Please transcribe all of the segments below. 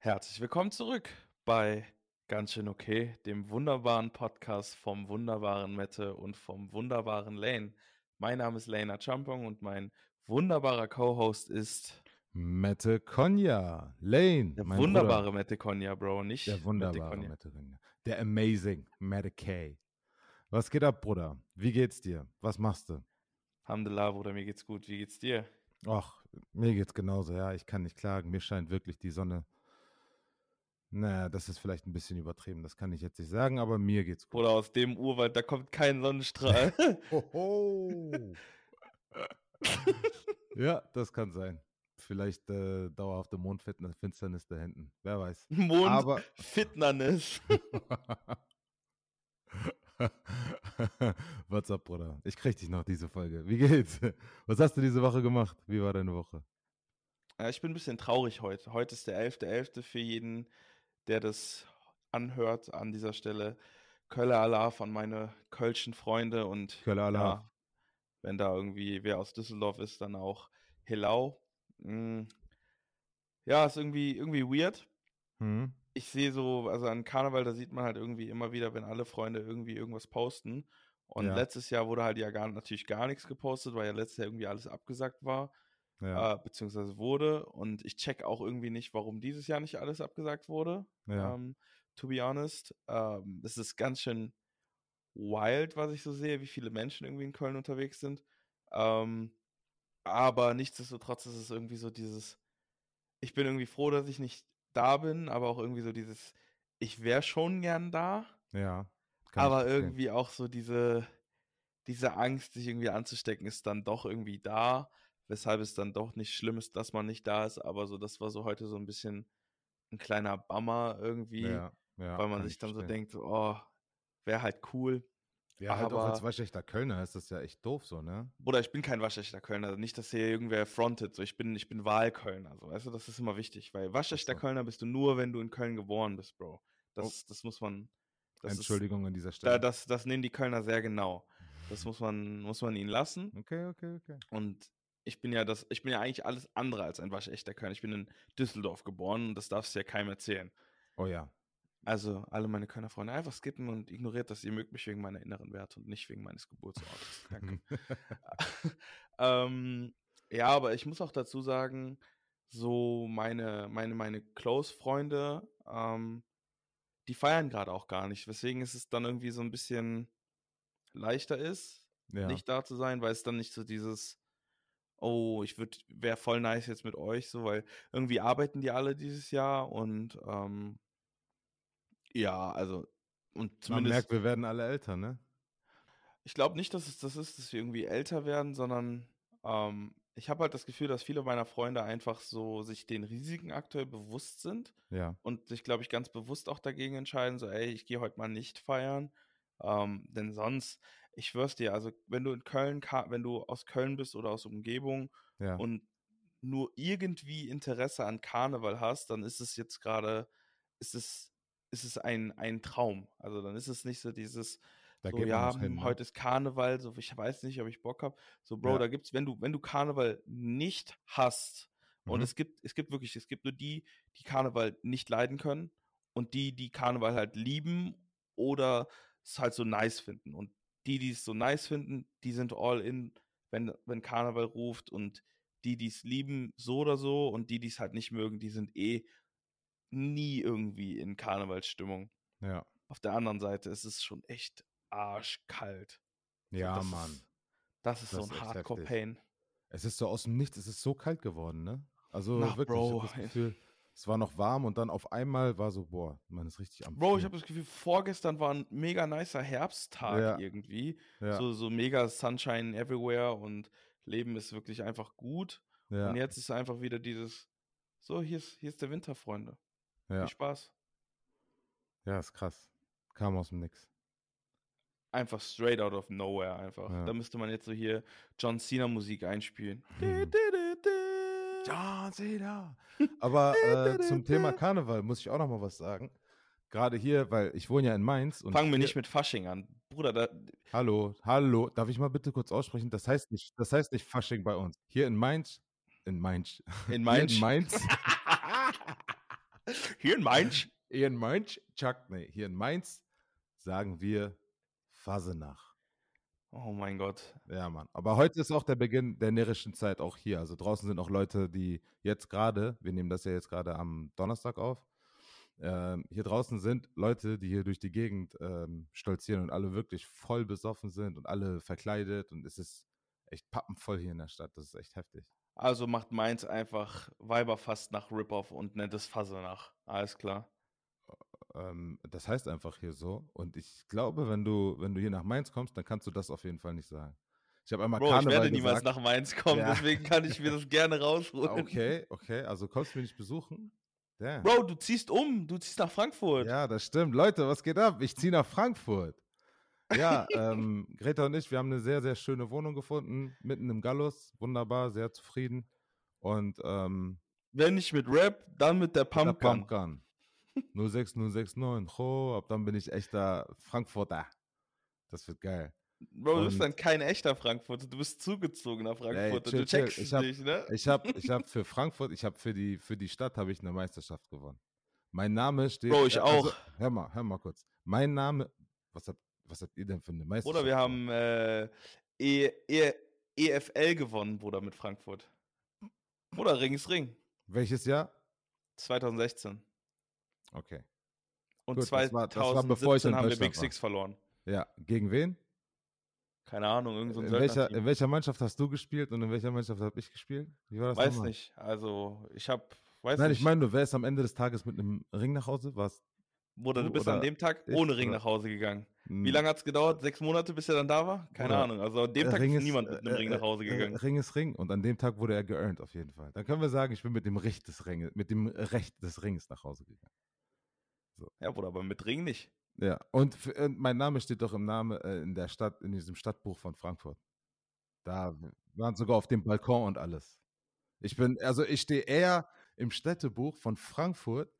Herzlich willkommen zurück bei Ganz schön okay, dem wunderbaren Podcast vom wunderbaren Mette und vom wunderbaren Lane. Mein Name ist Lena Champong und mein wunderbarer Co-Host ist Mette Konya. Lane. der wunderbare Bruder. Mette Konya, Bro, nicht Der Mette wunderbare Konya. Mette Konya. Der amazing Mette K. Was geht ab, Bruder? Wie geht's dir? Was machst du? Alhamdulillah, Bruder, mir geht's gut. Wie geht's dir? Ach, mir geht's genauso, ja. Ich kann nicht klagen. Mir scheint wirklich die Sonne. Naja, das ist vielleicht ein bisschen übertrieben. Das kann ich jetzt nicht sagen, aber mir geht's gut. Oder aus dem Urwald, da kommt kein Sonnenstrahl. Hoho. ja, das kann sein. Vielleicht äh, dauerhafte Mondfinsternis da hinten. Wer weiß. Mond, Aber Fitnernis. What's up, Bruder? Ich krieg dich noch diese Folge. Wie geht's? Was hast du diese Woche gemacht? Wie war deine Woche? Ja, ich bin ein bisschen traurig heute. Heute ist der 11.11. für jeden, der das anhört an dieser Stelle. Kölle Allah von meine kölschen Freunde und Kölle Allah. ja, wenn da irgendwie wer aus Düsseldorf ist, dann auch Hillau. Mm. Ja, ist irgendwie, irgendwie weird. Hm? Ich sehe so, also an Karneval, da sieht man halt irgendwie immer wieder, wenn alle Freunde irgendwie irgendwas posten. Und Ja. letztes Jahr wurde halt ja gar, natürlich gar nichts gepostet, weil ja letztes Jahr irgendwie alles abgesagt war Ja. äh, beziehungsweise wurde. Und ich check auch irgendwie nicht, warum dieses Jahr nicht alles abgesagt wurde. ja. Ähm, to be honest. Ähm, es ist ganz schön wild, was ich so sehe, wie viele Menschen irgendwie in Köln unterwegs sind. Ähm, aber nichtsdestotrotz ist es irgendwie so dieses, ich bin irgendwie froh, dass ich nicht da bin, aber auch irgendwie so dieses, ich wäre schon gern da, ja. Aber irgendwie auch so diese, diese Angst, sich irgendwie anzustecken, ist dann doch irgendwie da, weshalb es dann doch nicht schlimm ist, dass man nicht da ist, aber so, das war so heute so ein bisschen ein kleiner Bummer irgendwie, Ja, ja, weil man sich ich dann so verstehen. denkt, so, oh, wäre halt cool. Ja, halt auch als aber- waschechter Kölner ist das ja echt doof so, ne? Bruder, ich bin kein waschechter Kölner, nicht, dass hier irgendwer frontet, so, ich bin, ich bin Wahlkölner, so, weißt du, das ist immer wichtig, weil waschechter so. Kölner bist du nur, wenn du in Köln geboren bist, Bro. Das, Oh. das muss man, das ist, Entschuldigung an dieser da, Stelle. das, das nehmen die Kölner sehr genau. Das muss man, muss man ihnen lassen. okay, okay, okay. Und ich bin ja das, ich bin ja eigentlich alles andere als ein waschechter Kölner. Ich bin in Düsseldorf geboren und das darfst du ja keinem erzählen. Oh ja. Also alle meine Kölner Freunde einfach skippen und ignoriert das. Ihr mögt mich wegen meiner inneren Werte und nicht wegen meines Geburtsortes. Danke. ähm, ja, aber ich muss auch dazu sagen, so meine, meine, meine Close-Freunde, ähm, die feiern gerade auch gar nicht. Weswegen ist es dann irgendwie so ein bisschen leichter ist, ja. nicht da zu sein, weil es dann nicht so dieses, oh, ich würde, wäre voll nice jetzt mit euch, so, weil irgendwie arbeiten die alle dieses Jahr und ähm, ja, also und Man zumindest, merkt, wir werden alle älter, ne? ich glaube nicht, dass es das ist, dass wir irgendwie älter werden, sondern ähm, ich habe halt das Gefühl, dass viele meiner Freunde einfach so sich den Risiken aktuell bewusst sind Ja. und sich, glaube ich, ganz bewusst auch dagegen entscheiden, so, ey, ich gehe heute mal nicht feiern. Ähm, denn sonst, ich schwör's dir, also wenn du in Köln, wenn du aus Köln bist oder aus Umgebung Ja. und nur irgendwie Interesse an Karneval hast, dann ist es jetzt gerade, ist es, ist es ein, ein Traum. Also dann ist es nicht so dieses, da so, ja, hin, ne? heute ist Karneval, so ich weiß nicht, ob ich Bock habe. So, Bro, Ja. da gibt's, wenn du, wenn du Karneval nicht hast, und Mhm. es gibt, es gibt wirklich, es gibt nur die, die Karneval nicht leiden können und die, die Karneval halt lieben oder es halt so nice finden. Und die, die es so nice finden, die sind all in, wenn, wenn Karneval ruft und die, die es lieben, so oder so und die, die es halt nicht mögen, die sind eh nie irgendwie in Karnevalsstimmung. Ja. Auf der anderen Seite ist es schon echt arschkalt. Ja, das Mann. Ist, das ist Das so ein Hardcore-Pain. Es ist so aus dem Nichts, es ist so kalt geworden, ne? Also Na, wirklich, Bro, ich ey. das Gefühl, es war noch warm und dann auf einmal war so, boah, man ist richtig am Bro, ich Frieren. habe das Gefühl, vorgestern war ein mega nicer Herbsttag Ja. irgendwie. ja, So, so mega Sunshine everywhere und Leben ist wirklich einfach gut. ja, Und jetzt ist einfach wieder dieses, so, hier ist, hier ist der Winter, Freunde. ja, Viel Spaß. ja, ist krass. Kam aus dem Nix. Einfach straight out of nowhere einfach. Da müsste man jetzt so hier John Cena Musik einspielen. Mhm. John Cena. Aber äh, zum Thema Karneval muss ich auch noch mal was sagen. Gerade hier, weil ich wohne ja in Mainz. Und Fangen wir nicht mit Fasching an. Bruder, da, Hallo, hallo. Darf ich mal bitte kurz aussprechen? Das heißt nicht, das heißt nicht Fasching bei uns. Hier in Mainz, in Mainz, in hier Mainz. in Mainz, Hier in Mainz. Hier in Mainz, Chuck, nee, hier in Mainz sagen wir Fasenach. Oh mein Gott. Ja, Mann. Aber heute ist auch der Beginn der närrischen Zeit auch hier. Also draußen sind auch Leute, die jetzt gerade, wir nehmen das ja jetzt gerade am Donnerstag auf, ähm, hier draußen sind Leute, die hier durch die Gegend ähm, stolzieren und alle wirklich voll besoffen sind und alle verkleidet und es ist echt pappenvoll hier in der Stadt. Das ist echt heftig. Also macht Mainz einfach Weiberfast nach Rip-Off und nennt es Fasenach. Alles klar. Ähm, das heißt einfach hier so. Und ich glaube, wenn du, wenn du hier nach Mainz kommst, dann kannst du das auf jeden Fall nicht sagen. Ich habe einmal Bro, Karneval ich werde niemals gesagt. nach Mainz kommen, Ja. deswegen kann ich mir das gerne rausholen. Okay, okay. Also kommst du mich nicht besuchen? Damn. Bro, du ziehst um, du ziehst nach Frankfurt. Ja, das stimmt. Leute, was geht ab? Ich ziehe nach Frankfurt. Ja, ähm, Greta und ich, wir haben eine sehr, sehr schöne Wohnung gefunden, mitten im Gallus. Wunderbar, sehr zufrieden. Und ähm, Wenn nicht mit Rap, dann mit der der Pumpgun. Pumpgun. 06069. Oh, ab dann bin ich echter Frankfurter. Das wird geil. Bro, du bist dann kein echter Frankfurter, du bist zugezogen nach Frankfurt. chill, du chill. checkst Ich es hab- nicht, ne? Ich habe ich hab für Frankfurt, ich habe für die, für die Stadt habe ich eine Meisterschaft gewonnen. Mein Name steht. Bro, ich äh, also, auch. hör mal, hör mal kurz. Mein Name. Was habt, was habt ihr denn für eine Meisterschaft? Oder wir haben äh, e, e, EFL gewonnen, Bruder, mit Frankfurt. Oder Ring ist Ring. Welches Jahr? 2016. Okay. Und Gut, das war- das war, 2017 bevor ich in haben wir Big war. Six verloren. Ja, gegen wen? Keine Ahnung, irgend so ein in, welcher, in welcher Mannschaft hast du gespielt und in welcher Mannschaft habe ich gespielt? Wie war das Weiß nochmal? nicht. Also, ich hab, weiß Nein, nicht. ich meine, du wärst am Ende des Tages mit einem Ring nach Hause? Was? Bruder, du bist oder an dem Tag ohne Ring oder- nach Hause gegangen. Hm, Wie lange hat es gedauert? Sechs Monate, bis er dann da war? Keine Bruder, Ahnung. Also an dem Tag Ring ist niemand mit einem äh, Ring nach Hause äh, gegangen. Ring ist Ring und an dem Tag wurde er geearnt auf jeden Fall. Dann können wir sagen, ich bin mit dem Recht des Ringes, mit dem Recht des Rings nach Hause gegangen. Ja, Bruder, aber mit Ring nicht. Ja, und, f- äh, mein Name steht doch im Name äh, in der Stadt, in diesem Stadtbuch von Frankfurt. Da waren sogar auf dem Balkon und alles. Ich bin, also ich stehe eher im Städtebuch von Frankfurt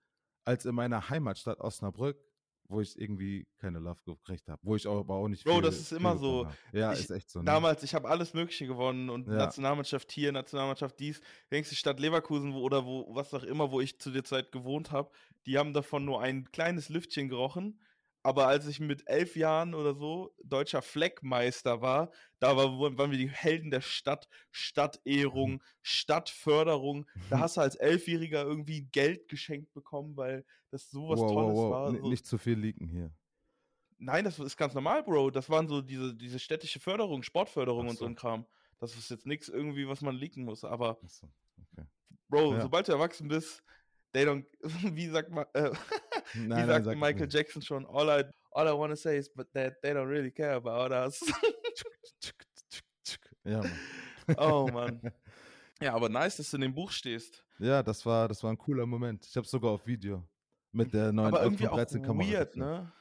als in meiner Heimatstadt Osnabrück, wo ich irgendwie keine Love gekriegt habe. Wo ich auch, aber auch nicht Bro, viel, das ist immer so. hab. Ja, Ich- ist echt so. Ne? Damals, ich habe alles Mögliche gewonnen und Ja. Nationalmannschaft hier, Nationalmannschaft dies. Denkst du, Stadt Leverkusen wo, oder wo, was auch immer, wo ich zu der Zeit gewohnt habe, die haben davon nur ein kleines Lüftchen gerochen. Aber als ich mit elf Jahren oder so deutscher Fleckmeister war, da war, waren wir die Helden der Stadt, Stadtehrung, Stadtförderung. Da hast du als Elfjähriger irgendwie Geld geschenkt bekommen, weil das sowas wow, Tolles wow, wow. war. So, Nicht zu viel leaken hier. Nein, das ist ganz normal, Bro. Das waren so diese, diese städtische Förderung, Sportförderung Ach und so so. ein Kram. Das ist jetzt nichts irgendwie, was man leaken muss. Aber, Achso, okay. Bro, Ja. sobald du erwachsen bist, they don't, wie sagt, ma, äh, Nein, nein, sagt sag es Michael nicht. Jackson schon, all I, all I wanna say is but that they don't really care about us. Ja, Mann. oh, Mann. Ja, aber nice, dass du in dem Buch stehst. Ja, das war, das war ein cooler Moment. Ich habe sogar auf Video mit der neuen aber irgendwie auch 13 Kamera. weird, ne?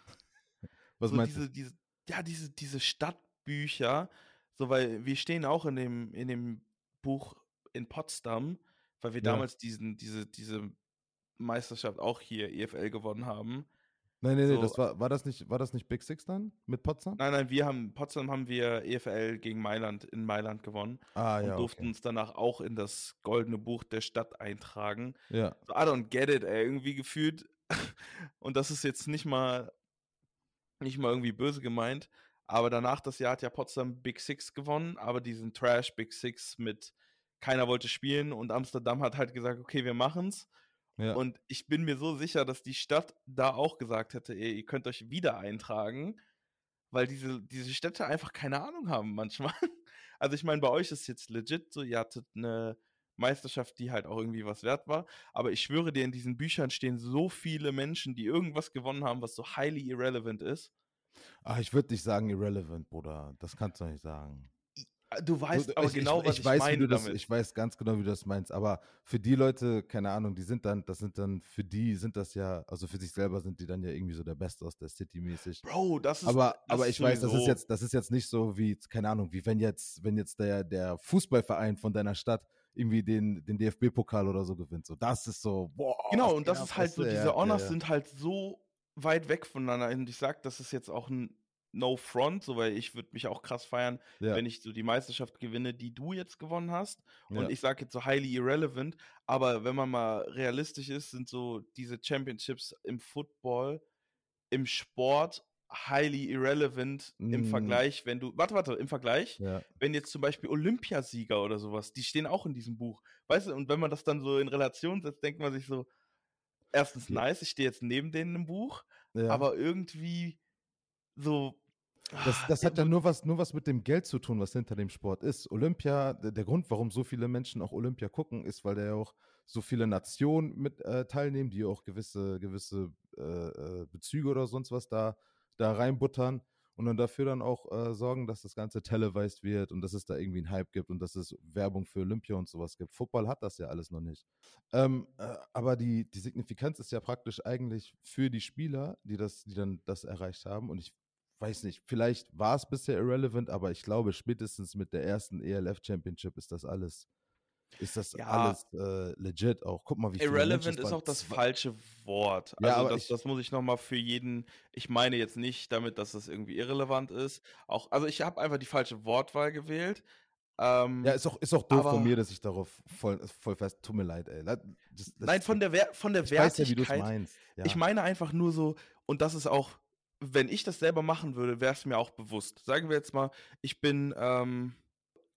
Was so meinst diese, diese, ja, diese, diese Stadtbücher, so weil wir stehen auch in dem, in dem Buch in Potsdam, weil wir Ja. damals diesen, diese, diese Meisterschaft auch hier EFL gewonnen haben. Nein, nein, nein, so- das war, war das nicht, war das nicht Big Six dann mit Potsdam? Nein, nein, wir haben, Potsdam haben wir EFL gegen Mailand in Mailand gewonnen Ah, und ja, durften okay. uns danach auch in das goldene Buch der Stadt eintragen. Ja, So, I don't get it, ey, irgendwie gefühlt. Und das ist jetzt nicht mal, nicht mal irgendwie böse gemeint. Aber danach das Jahr hat ja Potsdam Big Six gewonnen, aber diesen Trash Big Six mit keiner wollte spielen und Amsterdam hat halt gesagt, okay, wir machen's. Ja. Und ich bin mir so sicher, dass die Stadt da auch gesagt hätte, ey, ihr könnt euch wieder eintragen, weil diese, diese Städte einfach keine Ahnung haben manchmal. Also ich meine, bei euch ist jetzt legit so, ihr hattet eine Meisterschaft, die halt auch irgendwie was wert war. Aber ich schwöre dir, in diesen Büchern stehen so viele Menschen, die irgendwas gewonnen haben, was so highly irrelevant ist. Ah, ich würde nicht sagen irrelevant, Bruder. Das kannst du nicht sagen. Du weißt Du- aber ich, genau, ich, was ich ich, weiß, wie meine du das, damit. Ich weiß ganz genau, wie du das meinst. Aber für die Leute, keine Ahnung, die sind dann, das sind dann, für die sind das ja, also für sich selber sind die dann ja irgendwie so der Beste aus der City mäßig. Bro, das ist aber, das aber ich weiß, das ist sowieso- jetzt, das ist jetzt nicht so wie, keine Ahnung, wie wenn jetzt, wenn jetzt der, der Fußballverein von deiner Stadt irgendwie den, den DFB-Pokal oder so gewinnt. So, das ist so, boah. Genau, und das ist halt so, du? diese Ja, ja, Honors ja. sind halt so weit weg voneinander. Und ich sag, das ist jetzt auch ein no front, so weil ich würde mich auch krass feiern, Ja. wenn ich so die Meisterschaft gewinne, die du jetzt gewonnen hast. Und Ja. ich sage jetzt so highly irrelevant, aber wenn man mal realistisch ist, sind so diese Championships im Football, im Sport highly irrelevant im Mm. Vergleich, wenn du, warte, warte, im Vergleich, Ja. wenn jetzt zum Beispiel Olympiasieger oder sowas, die stehen auch in diesem Buch. Weißt du, und wenn man das dann so in Relation setzt, denkt man sich so, erstens nice, ich stehe jetzt neben denen im Buch, aber irgendwie so. Das, das hat ja du- nur was, nur was mit dem Geld zu tun, was hinter dem Sport ist. Olympia, der, der Grund, warum so viele Menschen auch Olympia gucken, ist, weil da ja auch so viele Nationen mit äh, teilnehmen, die auch gewisse, gewisse äh, äh, Bezüge oder sonst was da, da reinbuttern und dann dafür dann auch äh, sorgen, dass das Ganze televised wird und dass es da irgendwie einen Hype gibt und dass es Werbung für Olympia und sowas gibt. Football hat das ja alles noch nicht. Ähm, äh, aber die, die Signifikanz ist ja praktisch eigentlich für die Spieler, die das, die dann das erreicht haben. Und ich weiß nicht, vielleicht war es bisher irrelevant, aber ich glaube, spätestens mit der ersten ELF Championship ist das alles, ist das Ja. alles äh, legit auch. Guck mal, wie Irrelevant ist auch das falsche Wort. Ja, Also das, ich- das muss ich nochmal für jeden. Ich meine jetzt nicht damit, dass das irgendwie irrelevant ist. Auch, also ich habe einfach die falsche Wortwahl gewählt. Ähm, Ja, ist auch, ist auch doof aber- von mir, dass ich darauf voll, voll fest, tut mir leid, ey. Das, das, nein, von der, Wer von der ich weiß ja, wie du Wertigkeit. meinst. Ja. Ich meine einfach nur so, und das ist auch, wenn ich das selber machen würde, wäre es mir auch bewusst. Sagen wir jetzt mal, ich bin, ähm,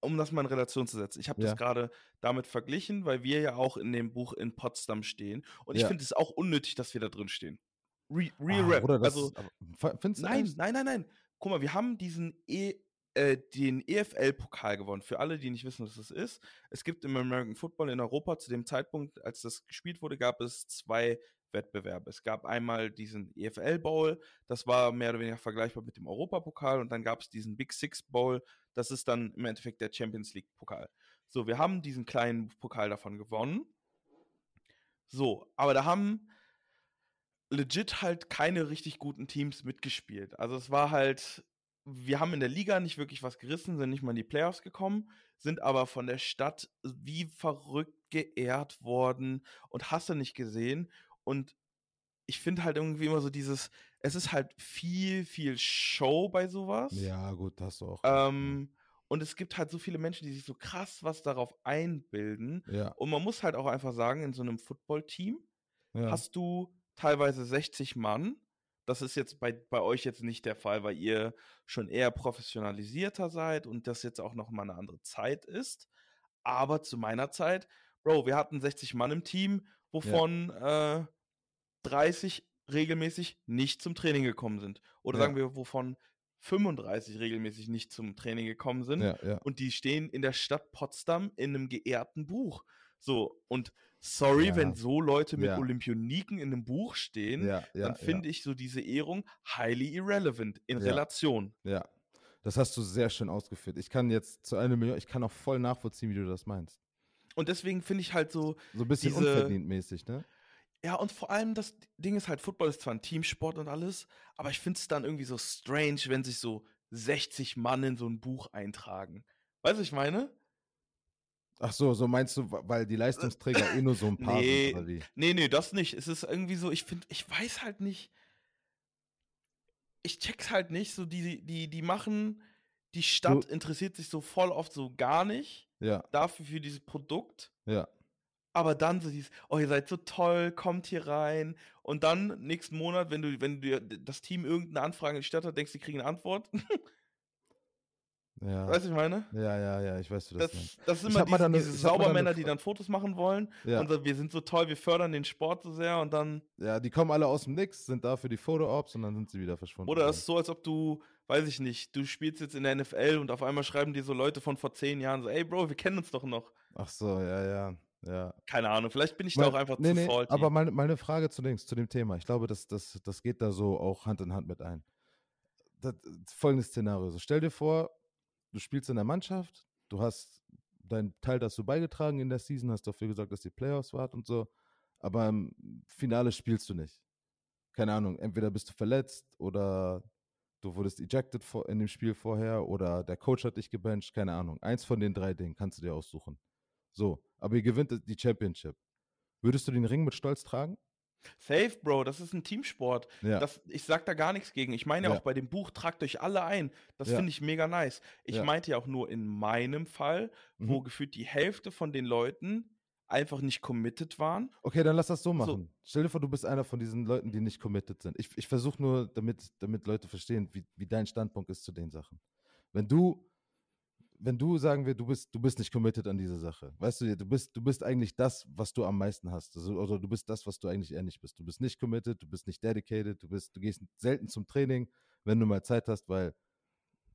um das mal in Relation zu setzen, ich habe Ja. das gerade damit verglichen, weil wir ja auch in dem Buch in Potsdam stehen. Und ich Ja. finde es auch unnötig, dass wir da drin stehen. Re Real ah, Rap. Bruder, das, also, findest du nein, echt? nein, nein, nein. Guck mal, wir haben diesen e äh, den EFL-Pokal gewonnen. Für alle, die nicht wissen, was das ist. Es gibt im American Football in Europa zu dem Zeitpunkt, als das gespielt wurde, gab es zwei Wettbewerbe. Es gab einmal diesen EFL Bowl, das war mehr oder weniger vergleichbar mit dem Europapokal und dann gab es diesen Big Six Bowl, das ist dann im Endeffekt der Champions League Pokal. So, wir haben diesen kleinen Pokal davon gewonnen. So, aber da haben legit halt keine richtig guten Teams mitgespielt. Also es war halt, wir haben in der Liga nicht wirklich was gerissen, sind nicht mal in die Playoffs gekommen, sind aber von der Stadt wie verrückt geehrt worden und hast du nicht gesehen. Und ich finde halt irgendwie immer so dieses, es ist halt viel, viel Show bei sowas. Ja, gut, du auch. Ähm, und es gibt halt so viele Menschen, die sich so krass was darauf einbilden. ja. Und man muss halt auch einfach sagen, in so einem Football-Team ja. hast du teilweise 60 Mann. Das ist jetzt bei, bei euch jetzt nicht der Fall, weil ihr schon eher professionalisierter seid und das jetzt auch noch mal eine andere Zeit ist. Aber zu meiner Zeit, Bro, wir hatten 60 Mann im Team, wovon äh, 30 regelmäßig nicht zum Training gekommen sind. Oder Ja. sagen wir, wovon 35 regelmäßig nicht zum Training gekommen sind ja, ja. und die stehen in der Stadt Potsdam in einem geehrten Buch. So, und sorry, Ja. wenn so Leute mit Ja. Olympioniken in einem Buch stehen, ja, ja, dann finde ich so diese Ehrung highly irrelevant in Ja. Relation. ja. ja. Das hast du sehr schön ausgeführt. Ich kann jetzt zu einer Million, ich kann auch voll nachvollziehen, wie du das meinst. Und deswegen finde ich halt so, So ein bisschen Diese- unverdient mäßig, ne? ja, und vor allem das Ding ist halt, Football ist zwar ein Teamsport und alles, aber ich finde es dann irgendwie so strange, wenn sich so 60 Mann in so ein Buch eintragen. Weißt du, was ich meine? Ach so, so meinst du, weil die Leistungsträger eh nur so ein paar Nee. sind, oder wie? Nee, nee, das nicht. Es ist irgendwie so, ich finde, ich weiß halt nicht. Ich check's halt nicht. So, die, die, die machen, die Stadt interessiert sich so voll oft so gar nicht Ja, dafür für dieses Produkt. ja. Aber dann so dieses, oh, ihr seid so toll, kommt hier rein. Und dann nächsten Monat, wenn du, wenn dir das Team irgendeine Anfrage in die Stadt hat, denkst du, die kriegen eine Antwort. Ja, weißt du, ich meine? ja, ja, ja, ich weiß, du das, Das, das sind immer diese, diese ne Saubermänner, die dann Fotos machen wollen. Ja. Und so, wir sind so toll, wir fördern den Sport so sehr und dann ja, die kommen alle aus dem Nix, sind da für die Foto-Ops und dann sind sie wieder verschwunden. Oder es ist so, als ob du, weiß ich nicht, du spielst jetzt in der NFL und auf einmal schreiben dir so Leute von vor zehn Jahren so, ey Bro, wir kennen uns doch noch. Ach so, ja, ja, ja. Keine Ahnung, vielleicht bin ich da Mal- auch einfach nee, zu nee, faulty. Aber meine, meine Frage zu, zu dem Thema, ich glaube, das, das, das geht da so auch Hand in Hand mit ein. Das, folgendes Szenario. So, stell dir vor, du spielst in der Mannschaft, du hast deinen Teil dazu beigetragen in der Season, hast dafür gesorgt, dass die Playoffs wart und so, aber im Finale spielst du nicht. Keine Ahnung, entweder bist du verletzt oder du wurdest ejected in dem Spiel vorher oder der Coach hat dich gebencht, keine Ahnung. Eins von den drei Dingen kannst du dir aussuchen. So, aber ihr gewinnt die Championship. Würdest du den Ring mit Stolz tragen? Safe, Bro, das ist ein Teamsport. Ja. Das, ich sag da gar nichts gegen. Ich meine ja Ja. auch bei dem Buch, tragt euch alle ein. Das Ja. finde ich mega nice. Ich meinte ja auch nur in meinem Fall, wo Mhm. gefühlt die Hälfte von den Leuten einfach nicht committed waren. Okay, dann lass das so So. machen. Stell dir vor, du bist einer von diesen Leuten, die nicht committed sind. Ich, ich versuche nur, damit, damit Leute verstehen, wie, wie dein Standpunkt ist zu den Sachen. Wenn du, wenn du sagen wir, du bist, du bist nicht committed an diese Sache, weißt du, du bist, du bist eigentlich das, was du am meisten hast. Also, oder du bist das, was du eigentlich eher nicht bist. Du bist nicht committed, du bist nicht dedicated, du bist, du gehst selten zum Training, wenn du mal Zeit hast, weil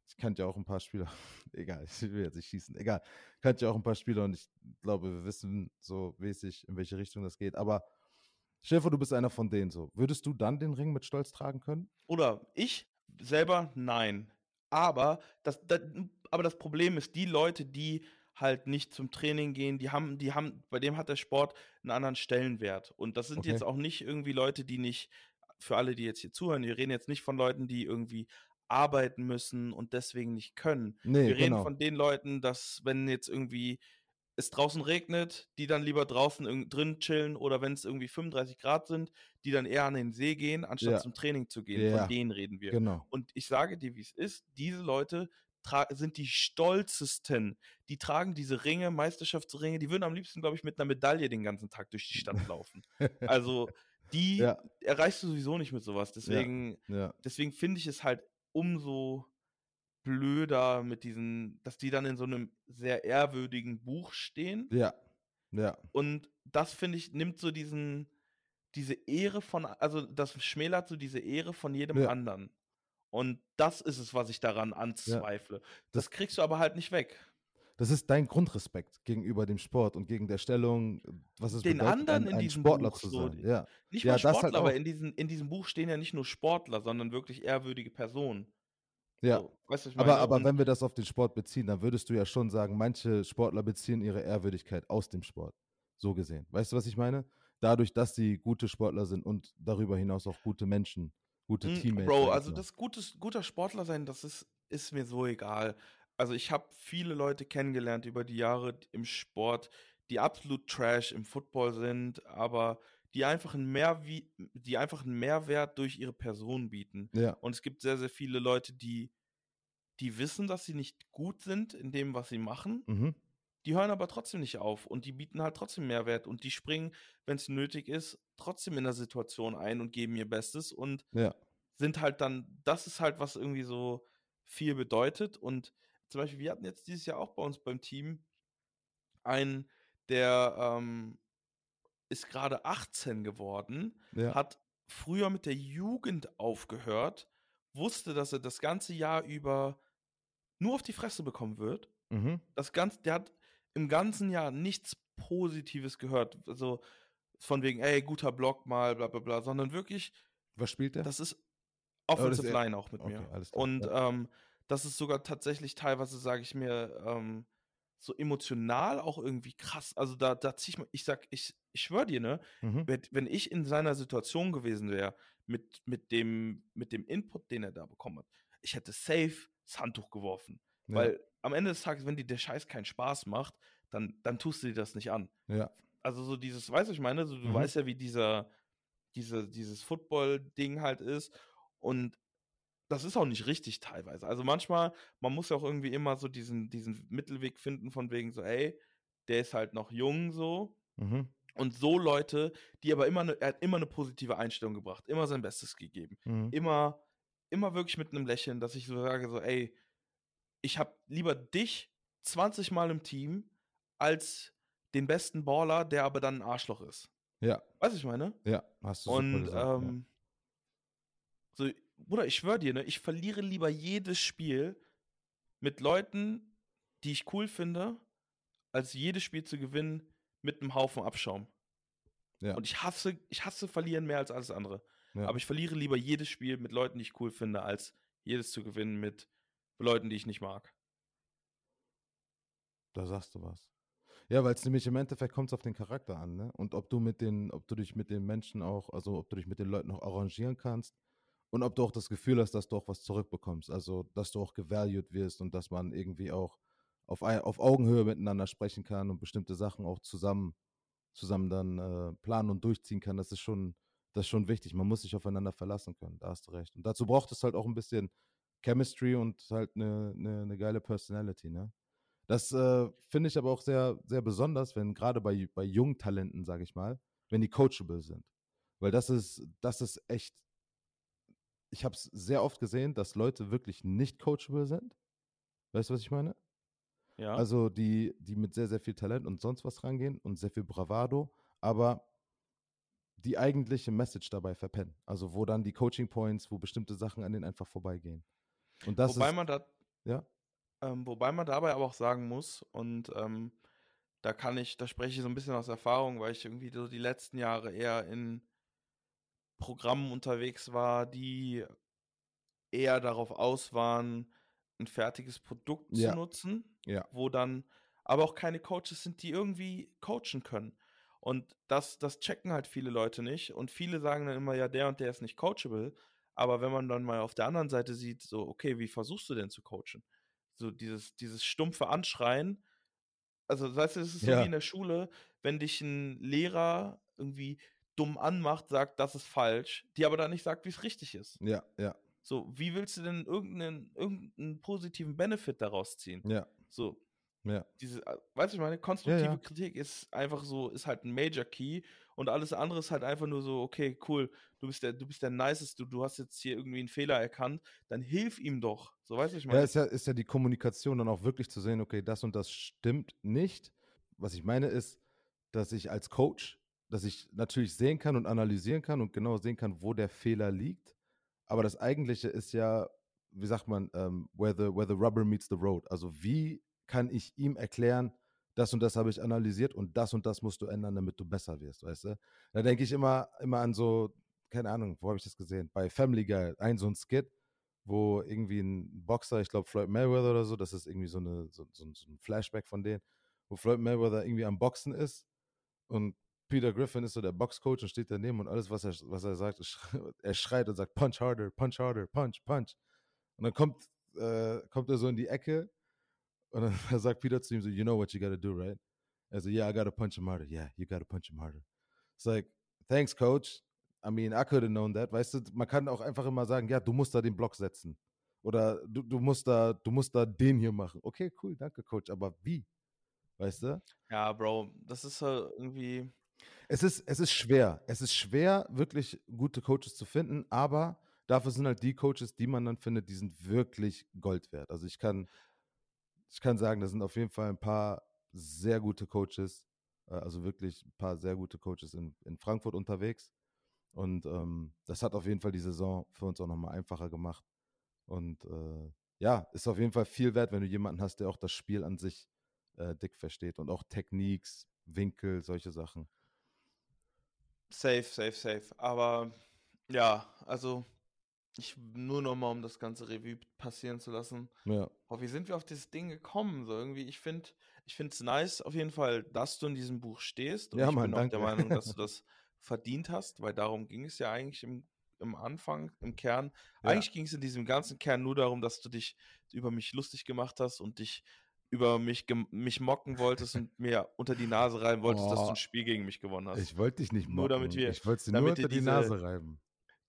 ich kannte ja auch ein paar Spieler, egal, ich will jetzt nicht schießen, egal, kannte ja auch ein paar Spieler und ich glaube, wir wissen so mäßig, in welche Richtung das geht. Aber vor, du bist einer von denen so. Würdest du dann den Ring mit Stolz tragen können? Oder ich selber, nein. Aber das, das, aber das Problem ist, die Leute, die halt nicht zum Training gehen, die haben, die haben, bei dem hat der Sport einen anderen Stellenwert. Und das sind Okay. jetzt auch nicht irgendwie Leute, die nicht, für alle, die jetzt hier zuhören, wir reden jetzt nicht von Leuten, die irgendwie arbeiten müssen und deswegen nicht können. Nee, Wir reden genau. von den Leuten, dass wenn jetzt irgendwie es draußen regnet, die dann lieber draußen drin chillen oder wenn es irgendwie 35 Grad sind, die dann eher an den See gehen, anstatt Ja. zum Training zu gehen. Ja. Von denen reden wir. Genau. Und ich sage dir, wie es ist, diese Leute sind die stolzesten. Die tragen diese Ringe, Meisterschaftsringe, die würden am liebsten, glaube ich, mit einer Medaille den ganzen Tag durch die Stadt laufen. Also die Ja. erreichst du sowieso nicht mit sowas. Deswegen, deswegen finde ich es halt umso blöder mit diesen, dass die dann in so einem sehr ehrwürdigen Buch stehen. Ja. Ja. Und das finde ich, nimmt so diesen, diese Ehre von, also das schmälert so diese Ehre von jedem Ja. anderen. Und das ist es, was ich daran anzweifle. Das, Das- kriegst du aber halt nicht weg. Das ist dein Grundrespekt gegenüber dem Sport und gegen der Stellung, was es Den bedeutet, anderen ein, in ein diesem Sportler Buch zu so, sein. die- Ja. Nicht Ja, mal das halt Sportler, aber in, diesen, in diesem Buch stehen ja nicht nur Sportler, sondern wirklich ehrwürdige Personen. Ja. So, weißt du, Aber, aber wenn wir das auf den Sport beziehen, dann würdest du ja schon sagen, manche Sportler beziehen ihre Ehrwürdigkeit aus dem Sport. So gesehen. Weißt du, was ich meine? Dadurch, dass sie gute Sportler sind und darüber hinaus auch gute Menschen, gute Mm, Teammates. Bro, also das gutes, guter Sportler sein, das ist, ist mir so egal. Also ich habe viele Leute kennengelernt über die Jahre im Sport, die absolut Trash im Football sind, aber die einfach einen, Mehrwie die einfach einen Mehrwert durch ihre Person bieten. Ja, Und es gibt sehr, sehr viele Leute, die, die wissen, dass sie nicht gut sind in dem, was sie machen. mhm. Die hören aber trotzdem nicht auf und die bieten halt trotzdem Mehrwert und die springen, wenn es nötig ist, trotzdem in der Situation ein und geben ihr Bestes und ja, sind halt dann, das ist halt, was irgendwie so viel bedeutet. Und zum Beispiel, wir hatten jetzt dieses Jahr auch bei uns beim Team einen, der ähm, ist gerade 18 geworden, ja. hat früher mit der Jugend aufgehört, wusste, dass er das ganze Jahr über nur auf die Fresse bekommen wird. Mhm. Das ganze, der hat im ganzen Jahr nichts Positives gehört. Also von wegen, ey, guter Block mal, bla bla bla, sondern wirklich, Was spielt der? das ist das Offensive ist- Line auch mit okay, mir. Und ja. ähm, das ist sogar tatsächlich teilweise, sage ich mir, ähm, so emotional auch irgendwie krass. Also da, da zieh ich mal, ich sag, ich, ich schwör dir, ne, mhm. wenn, wenn ich in seiner Situation gewesen wäre, mit, mit, dem, mit dem Input, den er da bekommen hat, ich hätte safe das Handtuch geworfen. ja. Weil am Ende des Tages, wenn dir der Scheiß keinen Spaß macht, dann, dann tust du dir das nicht an. ja, Also so dieses, weißt du, ich meine, so, du Mhm. weißt ja, wie dieser, diese, dieses Football-Ding halt ist. Und das ist auch nicht richtig teilweise. Also manchmal, man muss ja auch irgendwie immer so diesen, diesen Mittelweg finden von wegen so, ey, der ist halt noch jung so. mhm. Und so Leute, die aber immer eine, er hat immer eine positive Einstellung gebracht, immer sein Bestes gegeben. Mhm. Immer, immer wirklich mit einem Lächeln, dass ich so sage, so, ey, ich habe lieber dich 20 Mal im Team als den besten Baller, der aber dann ein Arschloch ist. ja, Weißt du, ich meine? ja, hast du Und gesagt, ähm, so, Bruder, ich schwöre dir, ne, ich verliere lieber jedes Spiel mit Leuten, die ich cool finde, als jedes Spiel zu gewinnen mit einem Haufen Abschaum. Ja. Und ich hasse, ich hasse verlieren mehr als alles andere. ja. Aber ich verliere lieber jedes Spiel mit Leuten, die ich cool finde, als jedes zu gewinnen mit Leuten, die ich nicht mag. Da sagst du was. Ja, weil es nämlich im Endeffekt kommt auf den Charakter an, ne? Und ob du mit den, ob du dich mit den Menschen auch, also ob du dich mit den Leuten auch arrangieren kannst und ob du auch das Gefühl hast, dass du auch was zurückbekommst. Also, dass du auch gevalued wirst und dass man irgendwie auch auf, auf Augenhöhe miteinander sprechen kann und bestimmte Sachen auch zusammen, zusammen dann äh, planen und durchziehen kann. Das ist schon, Das ist schon wichtig. Man muss sich aufeinander verlassen können. Da hast du recht. Und dazu braucht es halt auch ein bisschen Chemistry und halt eine, eine, eine geile Personality, ne? Das äh, finde ich aber auch sehr, sehr besonders, wenn gerade bei, bei jungen Talenten, sage ich mal, wenn die coachable sind. Weil das ist, das ist echt, ich habe es sehr oft gesehen, dass Leute wirklich nicht coachable sind. Weißt du, was ich meine? Ja. Also die, die mit sehr, sehr viel Talent und sonst was rangehen und sehr viel Bravado, aber die eigentliche Message dabei verpennen. Also wo dann die Coaching Points, wo bestimmte Sachen an denen einfach vorbeigehen. Und das Wobei ist, man da, ja, ähm, wobei man dabei aber auch sagen muss, und ähm, da kann ich, da spreche ich so ein bisschen aus Erfahrung, weil ich irgendwie so die letzten Jahre eher in Programmen unterwegs war, die eher darauf aus waren, ein fertiges Produkt Ja. zu nutzen, Ja. wo dann aber auch keine Coaches sind, die irgendwie coachen können. Und das, das checken halt viele Leute nicht. Und viele sagen dann immer, ja, der und der ist nicht coachable. Aber wenn man dann mal auf der anderen Seite sieht, so, okay, wie versuchst du denn zu coachen? So dieses, dieses stumpfe Anschreien. Also, weißt du, es ist so Ja. wie in der Schule, wenn dich ein Lehrer irgendwie dumm anmacht, sagt, das ist falsch, die aber dann nicht sagt, wie es richtig ist. ja, ja, So, wie willst du denn irgendeinen, irgendeinen positiven Benefit daraus ziehen? ja, So, ja. diese, äh, weißt du, ich meine, konstruktive ja. Kritik ist einfach so, ist halt ein Major Key und alles andere ist halt einfach nur so, okay, cool, du bist der, du bist der Niceste, du, du hast jetzt hier irgendwie einen Fehler erkannt, dann hilf ihm doch. So, weißt du, ich Ja, meine, ist ja, ist ja die Kommunikation dann auch wirklich zu sehen, okay, das und das stimmt nicht. Was ich meine ist, dass ich als Coach, dass ich natürlich sehen kann und analysieren kann und genau sehen kann, wo der Fehler liegt. Aber das Eigentliche ist ja, wie sagt man, ähm, where, the, where the rubber meets the road. Also wie kann ich ihm erklären, das und das habe ich analysiert und das und das musst du ändern, damit du besser wirst, weißt du? Da denke ich immer, immer an so, keine Ahnung, wo habe ich das gesehen? Bei Family Guy, ein so ein Skit, wo irgendwie ein Boxer, ich glaube Floyd Mayweather oder so, das ist irgendwie so, eine, so, so, so ein Flashback von denen, wo Floyd Mayweather irgendwie am Boxen ist und Peter Griffin ist so der Boxcoach und steht daneben und alles, was er, was er sagt, er schreit und sagt, punch harder, punch harder, punch, punch. Und dann kommt, äh, kommt er so in die Ecke und dann sagt Peter zu ihm so, you know what you gotta do, right? Er so, yeah, I gotta punch him harder. Yeah, you gotta punch him harder. It's like, thanks, coach. I mean, I could have known that. Weißt du, man kann auch einfach immer sagen, ja, du musst da den Block setzen. Oder du, du musst da, du musst da den hier machen. Okay, cool, danke, Coach. Aber wie? Weißt du? ja, Bro, das ist halt irgendwie, Es ist, es ist schwer. Es ist schwer, wirklich gute Coaches zu finden, aber dafür sind halt die Coaches, die man dann findet, die sind wirklich Gold wert. Also ich kann, ich kann sagen, da sind auf jeden Fall ein paar sehr gute Coaches, äh, also wirklich ein paar sehr gute Coaches in, in Frankfurt unterwegs. Und ähm, das hat auf jeden Fall die Saison für uns auch nochmal einfacher gemacht. Und äh, ja, ist auf jeden Fall viel wert, wenn du jemanden hast, der auch das Spiel an sich äh, dick versteht und auch Techniques, Winkel, solche Sachen. Safe, safe, safe. Aber ja, also, ich nur noch mal, um das ganze Revue passieren zu lassen. Ja. Oh, wie sind wir auf dieses Ding gekommen? So irgendwie, ich finde, ich finde es nice auf jeden Fall, dass du in diesem Buch stehst. Und Ja, ich Mann, bin auch der danke. Meinung, dass du das verdient hast, weil darum ging es ja eigentlich im, im Anfang, im Kern. Ja. Eigentlich ging es in diesem ganzen Kern nur darum, dass du dich über mich lustig gemacht hast und dich über mich, mich mocken wolltest und mir unter die Nase reiben wolltest, dass du Oh. ein Spiel gegen mich gewonnen hast. Ich wollte dich nicht Nur damit mocken. wir- ich wollte damit nur dir unter die diese- Nase reiben.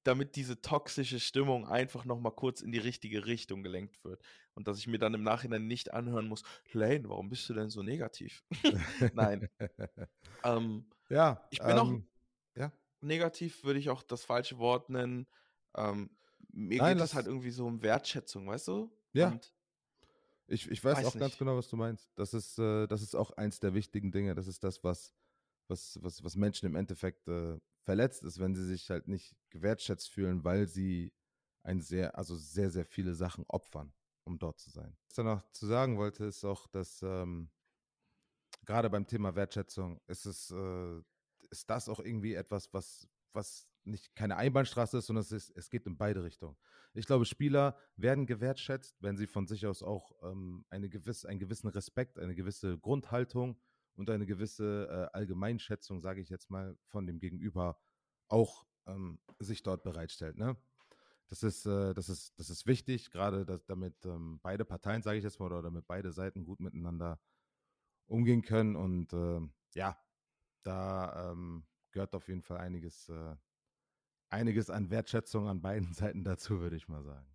damit diese toxische Stimmung einfach nochmal kurz in die richtige Richtung gelenkt wird. Und dass ich mir dann im Nachhinein nicht anhören muss, Lane, warum bist du denn so negativ? Nein. Ähm, ja. Ich bin auch- ähm, ja. negativ würde ich auch das falsche Wort nennen. Ähm, mir Nein, geht es halt irgendwie so um Wertschätzung, weißt du? Ja. Und Ich, ich weiß, Weiß auch ganz nicht. genau, was du meinst. Das ist, äh, das ist auch eins der wichtigen Dinge. Das ist das, was, was, was, was Menschen im Endeffekt äh, verletzt ist, wenn sie sich halt nicht gewertschätzt fühlen, weil sie ein sehr, also sehr, sehr viele Sachen opfern, um dort zu sein. Was ich dann noch zu sagen wollte, ist auch, dass ähm, gerade beim Thema Wertschätzung ist es, äh, ist das auch irgendwie etwas, was, was nicht keine Einbahnstraße ist, sondern es, ist, es geht in beide Richtungen. Ich glaube, Spieler werden gewertschätzt, wenn sie von sich aus auch ähm, eine gewisse, einen gewissen Respekt, eine gewisse Grundhaltung und eine gewisse äh, Allgemeinschätzung, sage ich jetzt mal, von dem Gegenüber auch ähm, sich dort bereitstellt. Ne? Das ist, äh, das ist, das ist wichtig, gerade dass, damit ähm, beide Parteien, sage ich jetzt mal, oder damit beide Seiten gut miteinander umgehen können. Und ähm, ja, da ähm, gehört auf jeden Fall einiges, äh, einiges an Wertschätzung an beiden Seiten dazu, würde ich mal sagen.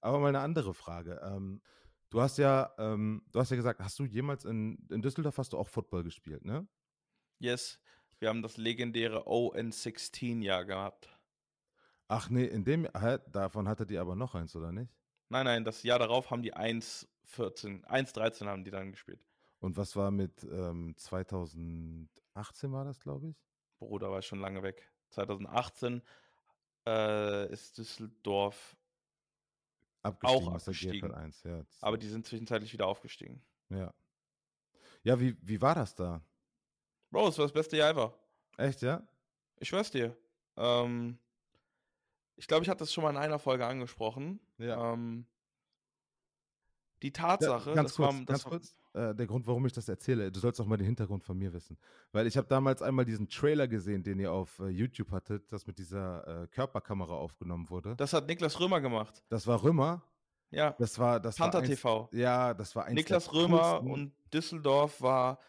Aber mal eine andere Frage. Ähm, du hast ja, ähm, du hast ja gesagt, hast du jemals in, in Düsseldorf hast du auch Football gespielt, ne? Yes, wir haben das legendäre ON16-Jahr gehabt. Ach nee, in dem, hä, davon hattet ihr aber noch eins, oder nicht? Nein, nein, das Jahr darauf haben die 1,14, 1,13 haben die dann gespielt. Und was war mit ähm, 2018 war das, glaube ich? Bruder war schon lange weg. 2018 äh, ist Düsseldorf Abgestiegen auch abgestiegen. GFL 1, ja. Aber die sind zwischenzeitlich wieder aufgestiegen. ja. Ja, wie, wie war das da? Bro, das war das beste Jahr ever. Echt, ja? Ich schwör's dir. Ähm, ich glaube, ich hatte das schon mal in einer Folge angesprochen. Ja. Ähm, die Tatsache, Ja, ganz kurz, war, ganz kurz. Äh, der Grund, warum ich das erzähle, du sollst auch mal den Hintergrund von mir wissen. Weil ich habe damals einmal diesen Trailer gesehen, den ihr auf äh, YouTube hattet, das mit dieser äh, Körperkamera aufgenommen wurde. das hat Niklas Römer gemacht. Das war Römer. Ja, Das war das Panther war eins, TV. Ja, das war eins Niklas Römer coolsten- und Düsseldorf war,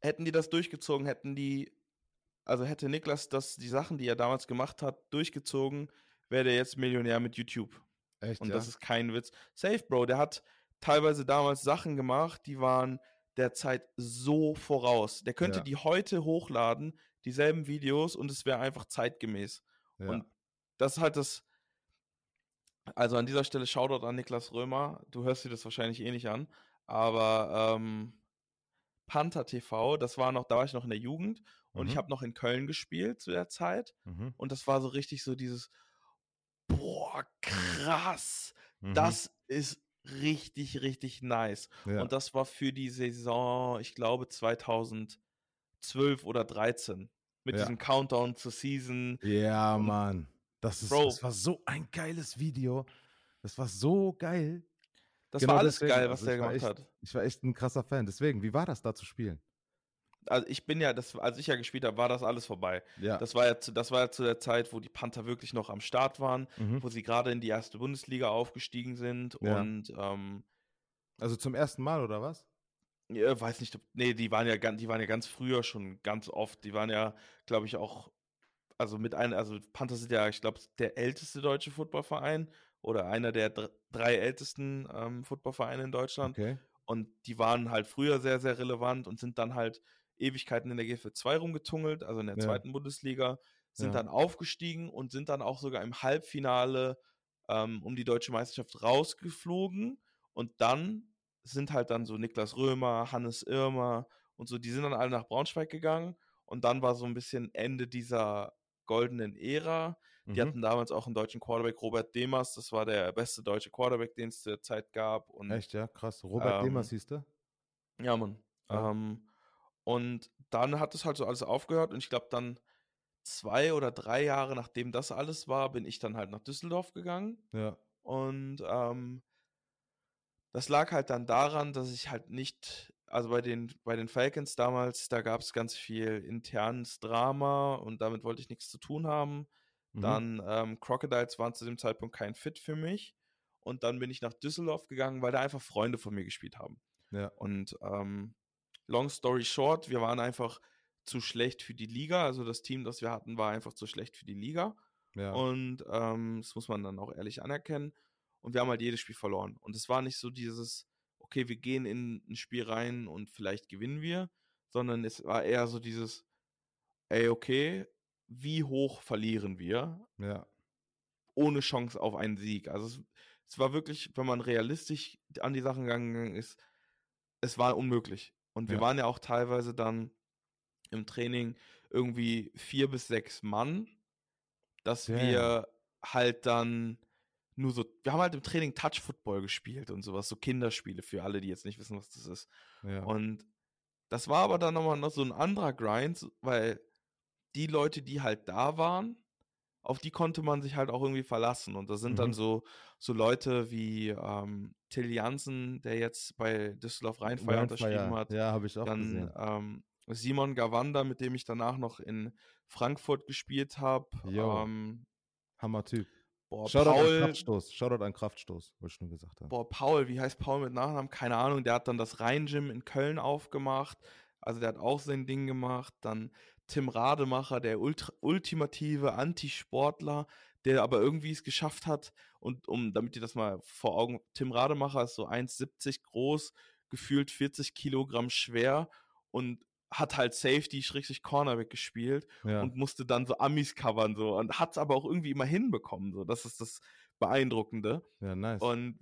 hätten die das durchgezogen, hätten die, also hätte Niklas das, die Sachen, die er damals gemacht hat, durchgezogen, wäre der jetzt Millionär mit YouTube. Echt, Und ja? das ist kein Witz. Safe, Bro, der hat teilweise damals Sachen gemacht, die waren der Zeit so voraus. Der könnte Ja. die heute hochladen, dieselben Videos, und es wäre einfach zeitgemäß. ja. Und das ist halt das. Also an dieser Stelle Shoutout an Niklas Römer. Du hörst dir das wahrscheinlich eh nicht an. Aber ähm, Panther TV, das war noch, da war ich noch in der Jugend und ich Mhm. habe noch in Köln gespielt zu der Zeit. Mhm. Und das war so richtig so dieses, boah, krass. Mhm. Das ist richtig, richtig nice. ja. Und das war für die Saison, ich glaube, 2012 oder 13. Mit Ja. diesem Countdown zur Season. ja, und- Mann. Das, ist, Bro. das war so ein geiles Video. Das war so geil. Das Genau war alles deswegen, geil, was also der gemacht echt- hat. Ich war echt ein krasser Fan. Deswegen, wie war das da zu spielen? Also ich bin ja, das, als ich ja gespielt habe, war das alles vorbei. Ja. Das war ja zu, das war ja zu der Zeit, wo die Panther wirklich noch am Start waren, mhm. wo sie gerade in die erste Bundesliga aufgestiegen sind Ja. und ähm, Also zum ersten Mal, oder was? ja, weiß nicht, nee, die waren ja ganz, die waren ja ganz früher schon ganz oft. Die waren ja, glaube ich, auch, also mit einem, also Panther sind ja, ich glaube, der älteste deutsche Footballverein oder einer der dr drei ältesten ähm, Footballvereine in Deutschland. Okay. Und die waren halt früher sehr, sehr relevant und sind dann halt Ewigkeiten in der GFL 2 rumgetungelt, also in der Ja. zweiten Bundesliga, sind Ja. dann aufgestiegen und sind dann auch sogar im Halbfinale ähm, um die deutsche Meisterschaft rausgeflogen. Und dann sind halt dann so Niklas Römer, Hannes Irmer und so, die sind dann alle nach Braunschweig gegangen. Und dann war so ein bisschen Ende dieser goldenen Ära. Die Mhm. hatten damals auch einen deutschen Quarterback, Robert Demers, das war der beste deutsche Quarterback, den es zur Zeit gab. Und Echt, ja, krass. Robert Ähm, Demers hieß der? ja, Mann. Ja. Ähm, und dann hat es halt so alles aufgehört und ich glaube dann zwei oder drei Jahre nachdem das alles war, bin ich dann halt nach Düsseldorf gegangen Ja. und ähm, das lag halt dann daran, dass ich halt nicht, also bei den, bei den Falcons damals, da gab es ganz viel internes Drama und damit wollte ich nichts zu tun haben. Mhm. Dann ähm, Crocodiles waren zu dem Zeitpunkt kein Fit für mich. Und dann bin ich nach Düsseldorf gegangen, weil da einfach Freunde von mir gespielt haben. Ja. Und ähm, long story short, wir waren einfach zu schlecht für die Liga. Also das Team, das wir hatten, war einfach zu schlecht für die Liga. Ja. Und ähm, das muss man dann auch ehrlich anerkennen. Und wir haben halt jedes Spiel verloren. Und es war nicht so dieses, okay, wir gehen in ein Spiel rein und vielleicht gewinnen wir, sondern es war eher so dieses, ey, okay, wie hoch verlieren wir, ja. ohne Chance auf einen Sieg. Also es, es war wirklich, wenn man realistisch an die Sachen gegangen ist, es war unmöglich. Und wir Ja. waren ja auch teilweise dann im Training irgendwie vier bis sechs Mann, dass Damn. wir halt dann nur so, wir haben halt im Training Touch Football gespielt und sowas, so Kinderspiele für alle, die jetzt nicht wissen, was das ist. ja. Und das war aber dann nochmal noch so ein anderer Grind, weil die Leute, die halt da waren, auf die konnte man sich halt auch irgendwie verlassen. Und da sind Mhm. dann so, so Leute wie ähm, Till Jansen, der jetzt bei Düsseldorf Rheinfire unterschrieben hat. Ja, habe ich auch Dann gesehen. ähm, Simon Gawanda, mit dem ich danach noch in Frankfurt gespielt habe. Ähm, Hammer Typ. boah, Shoutout an Paul, Kraftstoß. Shoutout an Kraftstoß, wollte ich nur gesagt haben. Boah, Paul, wie heißt Paul mit Nachnamen? Keine Ahnung. Der hat dann das Rhein-Gym in Köln aufgemacht. Also der hat auch sein Ding gemacht. Dann Tim Rademacher, der ultra, ultimative Antisportler, der aber irgendwie es geschafft hat. Und um, damit ihr das mal vor Augen, Tim Rademacher ist so 1,70 groß, gefühlt 40 Kilogramm schwer und hat halt Safety, Schrägstrich Cornerback gespielt Ja. und musste dann so Amis covern so und hat es aber auch irgendwie immer hinbekommen so. Das ist das Beeindruckende. Ja, nice. Und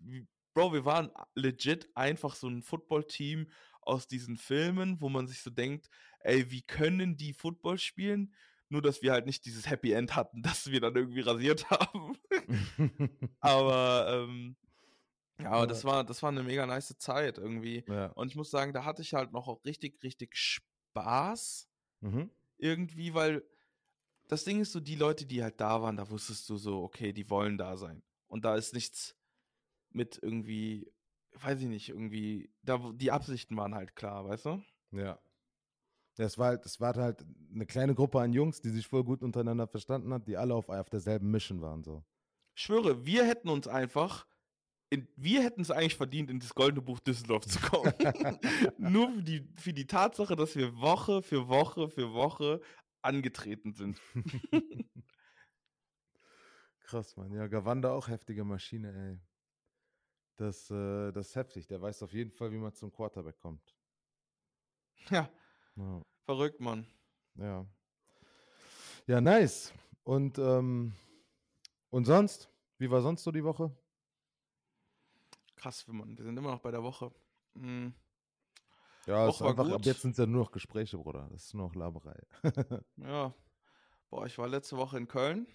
Bro, wir waren legit einfach so ein Football-Team aus diesen Filmen, wo man sich so denkt, ey, wie können die Football spielen? Nur, dass wir halt nicht dieses Happy End hatten, dass wir dann irgendwie rasiert haben. aber ähm, ja, aber das war, das war eine mega nice Zeit irgendwie. ja. Und ich muss sagen, da hatte ich halt noch auch richtig, richtig Spaß Mhm. irgendwie, weil das Ding ist so, die Leute, die halt da waren, da wusstest du so, okay, die wollen da sein. Und da ist nichts mit irgendwie, weiß ich nicht, irgendwie, da, die Absichten waren halt klar, weißt du? Ja. Das war, halt, das war halt eine kleine Gruppe an Jungs, die sich voll gut untereinander verstanden hat, die alle auf, auf derselben Mission waren. So. Ich schwöre, wir hätten uns einfach, in, wir hätten es eigentlich verdient, in das Goldene Buch Düsseldorf zu kommen. Nur für die, für die Tatsache, dass wir Woche für Woche für Woche angetreten sind. Krass, Mann. Ja, Gavanda auch heftige Maschine, ey. Das, äh, das ist heftig. Der weiß auf jeden Fall, wie man zum Quarterback kommt. Ja, Ja. verrückt, Mann. Ja, ja nice. Und, ähm, und sonst? Wie war sonst so die Woche? Krass, Mann. Wir sind immer noch bei der Woche. Hm. Ja, Woche einfach, ab jetzt sind es ja nur noch Gespräche, Bruder. Das ist nur noch Laberei. Ja. Boah, ich war letzte Woche in Köln.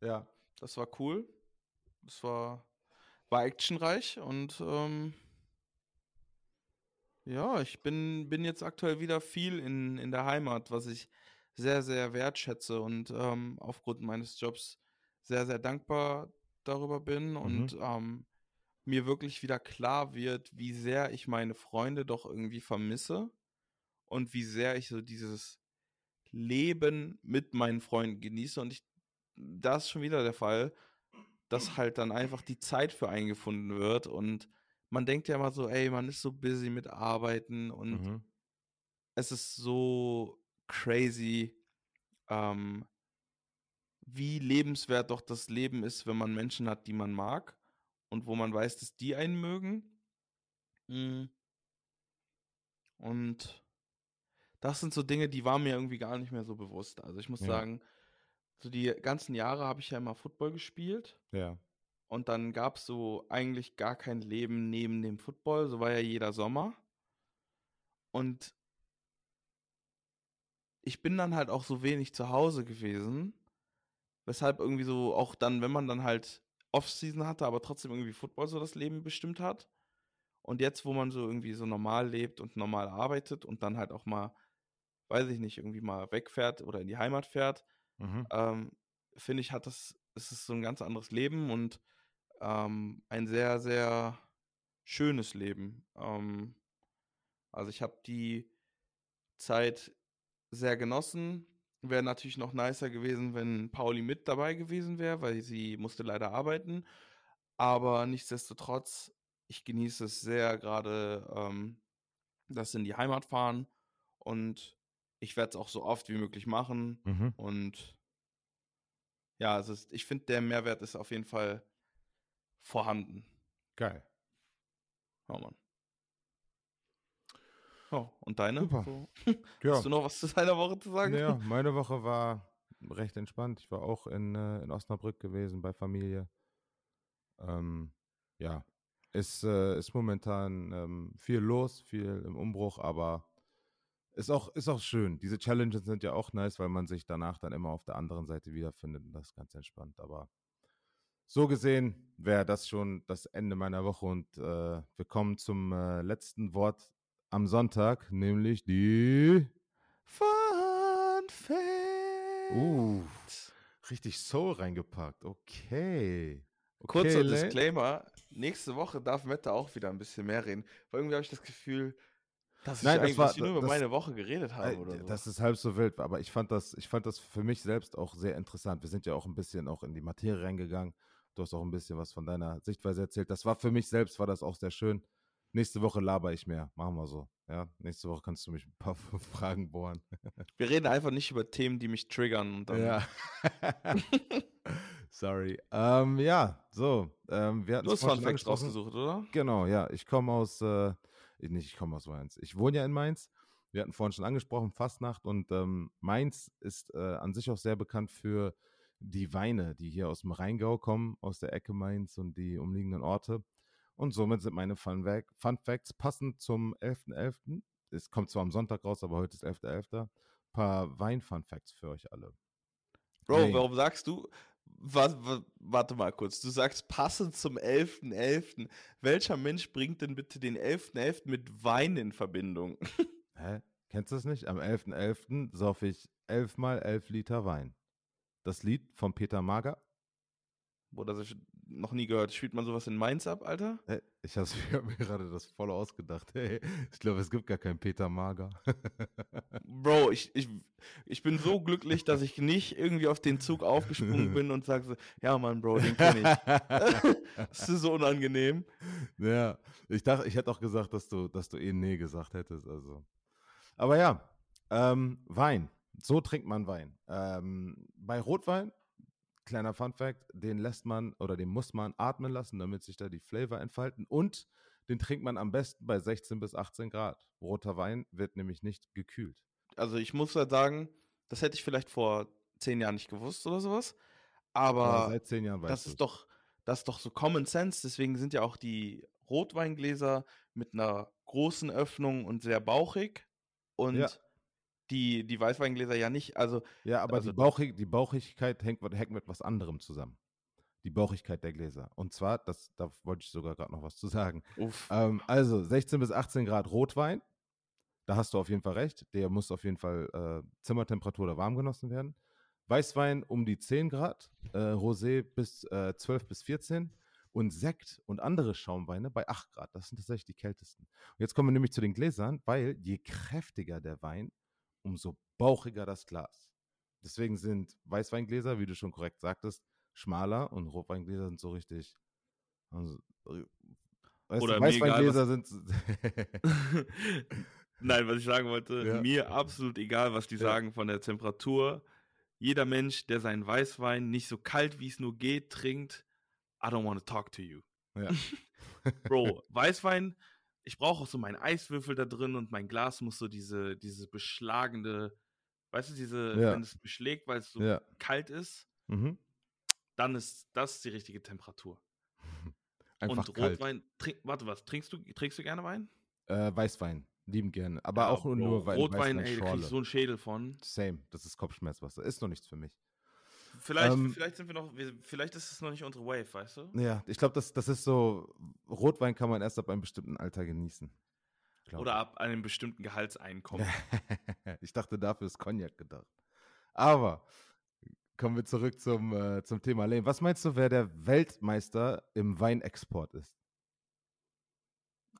ja. Das war cool. Das war, war actionreich und ähm, ja, ich bin, bin jetzt aktuell wieder viel in, in der Heimat, was ich sehr, sehr wertschätze und ähm, aufgrund meines Jobs sehr, sehr dankbar darüber bin und ähm, mir wirklich wieder klar wird, wie sehr ich meine Freunde doch irgendwie vermisse und wie sehr ich so dieses Leben mit meinen Freunden genieße und ich da ist schon wieder der Fall, dass halt dann einfach die Zeit für einen gefunden wird und man denkt ja immer so, ey, man ist so busy mit Arbeiten und Mhm. es ist so crazy, ähm, wie lebenswert doch das Leben ist, wenn man Menschen hat, die man mag und wo man weiß, dass die einen mögen. Mm. Und das sind so Dinge, die waren mir irgendwie gar nicht mehr so bewusst. Also ich muss Ja. sagen, so die ganzen Jahre habe ich ja immer Football gespielt Ja. Und dann gab es so eigentlich gar kein Leben neben dem Football. So war ja jeder Sommer. Und ich bin dann halt auch so wenig zu Hause gewesen, weshalb irgendwie so auch dann, wenn man dann halt Off-Season hatte, aber trotzdem irgendwie Football so das Leben bestimmt hat. Und jetzt, wo man so irgendwie so normal lebt und normal arbeitet und dann halt auch mal, weiß ich nicht, irgendwie mal wegfährt oder in die Heimat fährt, Mhm. ähm, finde ich, hat das, es ist so ein ganz anderes Leben und ähm, ein sehr, sehr schönes Leben. Ähm, also ich habe die Zeit sehr genossen. Wäre natürlich noch nicer gewesen, wenn Pauli mit dabei gewesen wäre, weil sie musste leider arbeiten. Aber nichtsdestotrotz, ich genieße es sehr, gerade ähm, das in die Heimat fahren und ich werde es auch so oft wie möglich machen. Mhm. Und ja, es, ich finde, der Mehrwert ist auf jeden Fall vorhanden. Geil. Ja, Mann. Ja, und deine? Super. So, Ja. Hast du noch was zu deiner Woche zu sagen? Ja, meine Woche war recht entspannt. Ich war auch in, äh, in Osnabrück gewesen bei Familie. Ähm, ja, ist, äh, ist momentan ähm, viel los, viel im Umbruch, aber ist auch, ist auch schön. Diese Challenges sind ja auch nice, weil man sich danach dann immer auf der anderen Seite wiederfindet und das ist ganz entspannt. Aber so gesehen wäre das schon das Ende meiner Woche und äh, wir kommen zum äh, letzten Wort am Sonntag, nämlich die. Fun Fact. Uh, richtig Soul reingepackt. Okay. okay Kurzer Lane. Disclaimer: Nächste Woche darf Mette auch wieder ein bisschen mehr reden. Weil irgendwie habe ich das Gefühl, dass, Nein, ich das eigentlich war- nur über das- meine Woche geredet haben Äh, oder so. Das ist halb so wild, aber ich fand das, ich fand das für mich selbst auch sehr interessant. Wir sind ja auch ein bisschen auch in die Materie reingegangen. Du hast auch ein bisschen was von deiner Sichtweise erzählt. Das war für mich selbst, war das auch sehr schön, nächste Woche laber ich mehr. Machen wir so. Ja, nächste Woche kannst du mich ein paar Fragen bohren. Wir reden einfach nicht über Themen, die mich triggern. Ja. Sorry. Ähm, ja, so. Ähm, wir hatten du hast Fun Facts rausgesucht, oder? Genau, ja. Ich komme aus, äh, ich- nicht, ich komme aus Mainz. Ich wohne ja in Mainz. Wir hatten vorhin schon angesprochen, Fastnacht. Und ähm, Mainz ist äh, an sich auch sehr bekannt für die Weine, die hier aus dem Rheingau kommen, aus der Ecke Mainz und die umliegenden Orte. Und somit sind meine Fun, Fun Facts passend zum 11.11. Es kommt zwar am Sonntag raus, aber heute ist 11.11. Ein paar Wein-Fun Facts für euch alle. Bro, Nee. warum sagst du, warte mal kurz, du sagst passend zum 11.11. Welcher Mensch bringt denn bitte den 11.11. mit Wein in Verbindung? Hä? Kennst du das nicht? Am 11.11. sauf ich 11 mal 11 Liter Wein. Das Lied von Peter Mager. Oder das hab ich noch nie gehört. Spielt man sowas in Mainz ab, Alter? Äh, Ich habe mir gerade das voll ausgedacht. Hey, ich glaube, es gibt gar keinen Peter Mager. Bro, ich, ich, ich bin so glücklich, dass ich nicht irgendwie auf den Zug aufgesprungen bin und sage so, ja Mann, Bro, den kenne ich. das ist so unangenehm. ja, ich dachte, ich hätte auch gesagt, dass du, dass du eh nee gesagt hättest. Also. Aber ja, ähm, Wein. So trinkt man Wein. Ähm, bei Rotwein, kleiner Fun Fact, den lässt man oder den muss man atmen lassen, damit sich da die Flavor entfalten. Und den trinkt man am besten bei 16 bis 18 Grad. Roter Wein wird nämlich nicht gekühlt. Also ich muss halt sagen, das hätte ich vielleicht vor zehn Jahren nicht gewusst oder sowas. Aber Aber seit zehn Jahren weißt das ist doch, das ist doch so Common Sense. Deswegen sind ja auch die Rotweingläser mit einer großen Öffnung und sehr bauchig. Und Ja. Die, die Weißweingläser ja nicht. Also Ja, aber Also- die, Bauchig, die Bauchigkeit hängt, mit- hängt mit was anderem zusammen. Die Bauchigkeit der Gläser. Und zwar, das, da wollte ich sogar gerade noch was zu sagen. Ähm, also 16 bis 18 Grad Rotwein. Da hast du auf jeden Fall recht. Der muss auf jeden Fall äh, Zimmertemperatur oder warm genossen werden. Weißwein um die 10 Grad. Äh, Rosé bis äh, 12 bis 14. Und Sekt und andere Schaumweine bei 8 Grad. Das sind tatsächlich die kältesten. Und jetzt kommen wir nämlich zu den Gläsern, weil je kräftiger der Wein, umso bauchiger das Glas. Deswegen sind Weißweingläser, wie du schon korrekt sagtest, schmaler und Rotweingläser sind so richtig. Also, äh, weißt Oder du, mir egal, Weißweingläser sind. Nein, was ich sagen wollte, Ja. mir absolut egal, was die Ja. sagen von der Temperatur. Jeder Mensch, der seinen Weißwein nicht so kalt wie es nur geht trinkt, I don't want to talk to you. ja. Bro, Weißwein, ich brauche auch so meinen Eiswürfel da drin und mein Glas muss so diese, diese beschlagende, weißt du, diese, Ja. wenn es beschlägt, weil es so ja. kalt ist, Mhm. dann ist das die richtige Temperatur. Einfach und kalt. Rotwein, trink, warte, was, trinkst du, trinkst du gerne Wein? Äh, Weißwein. Lieben gerne. Aber Ja, auch nur, Bro, nur Wein, Rotwein, ey, da krieg Weißweinschorle. ich so einen Schädel von. Same. Das ist Kopfschmerzwasser. Ist noch nichts für mich. Vielleicht, Ähm, vielleicht sind wir noch, vielleicht ist es noch nicht unsere Wave, weißt du? Ja, ich glaube, das, das ist so. Rotwein kann man erst ab einem bestimmten Alter genießen. Oder ab einem bestimmten Gehaltseinkommen. ich dachte, dafür ist Cognac gedacht. Aber kommen wir zurück zum, äh, zum Thema Lane. Was meinst du, wer der Weltmeister im Weinexport ist?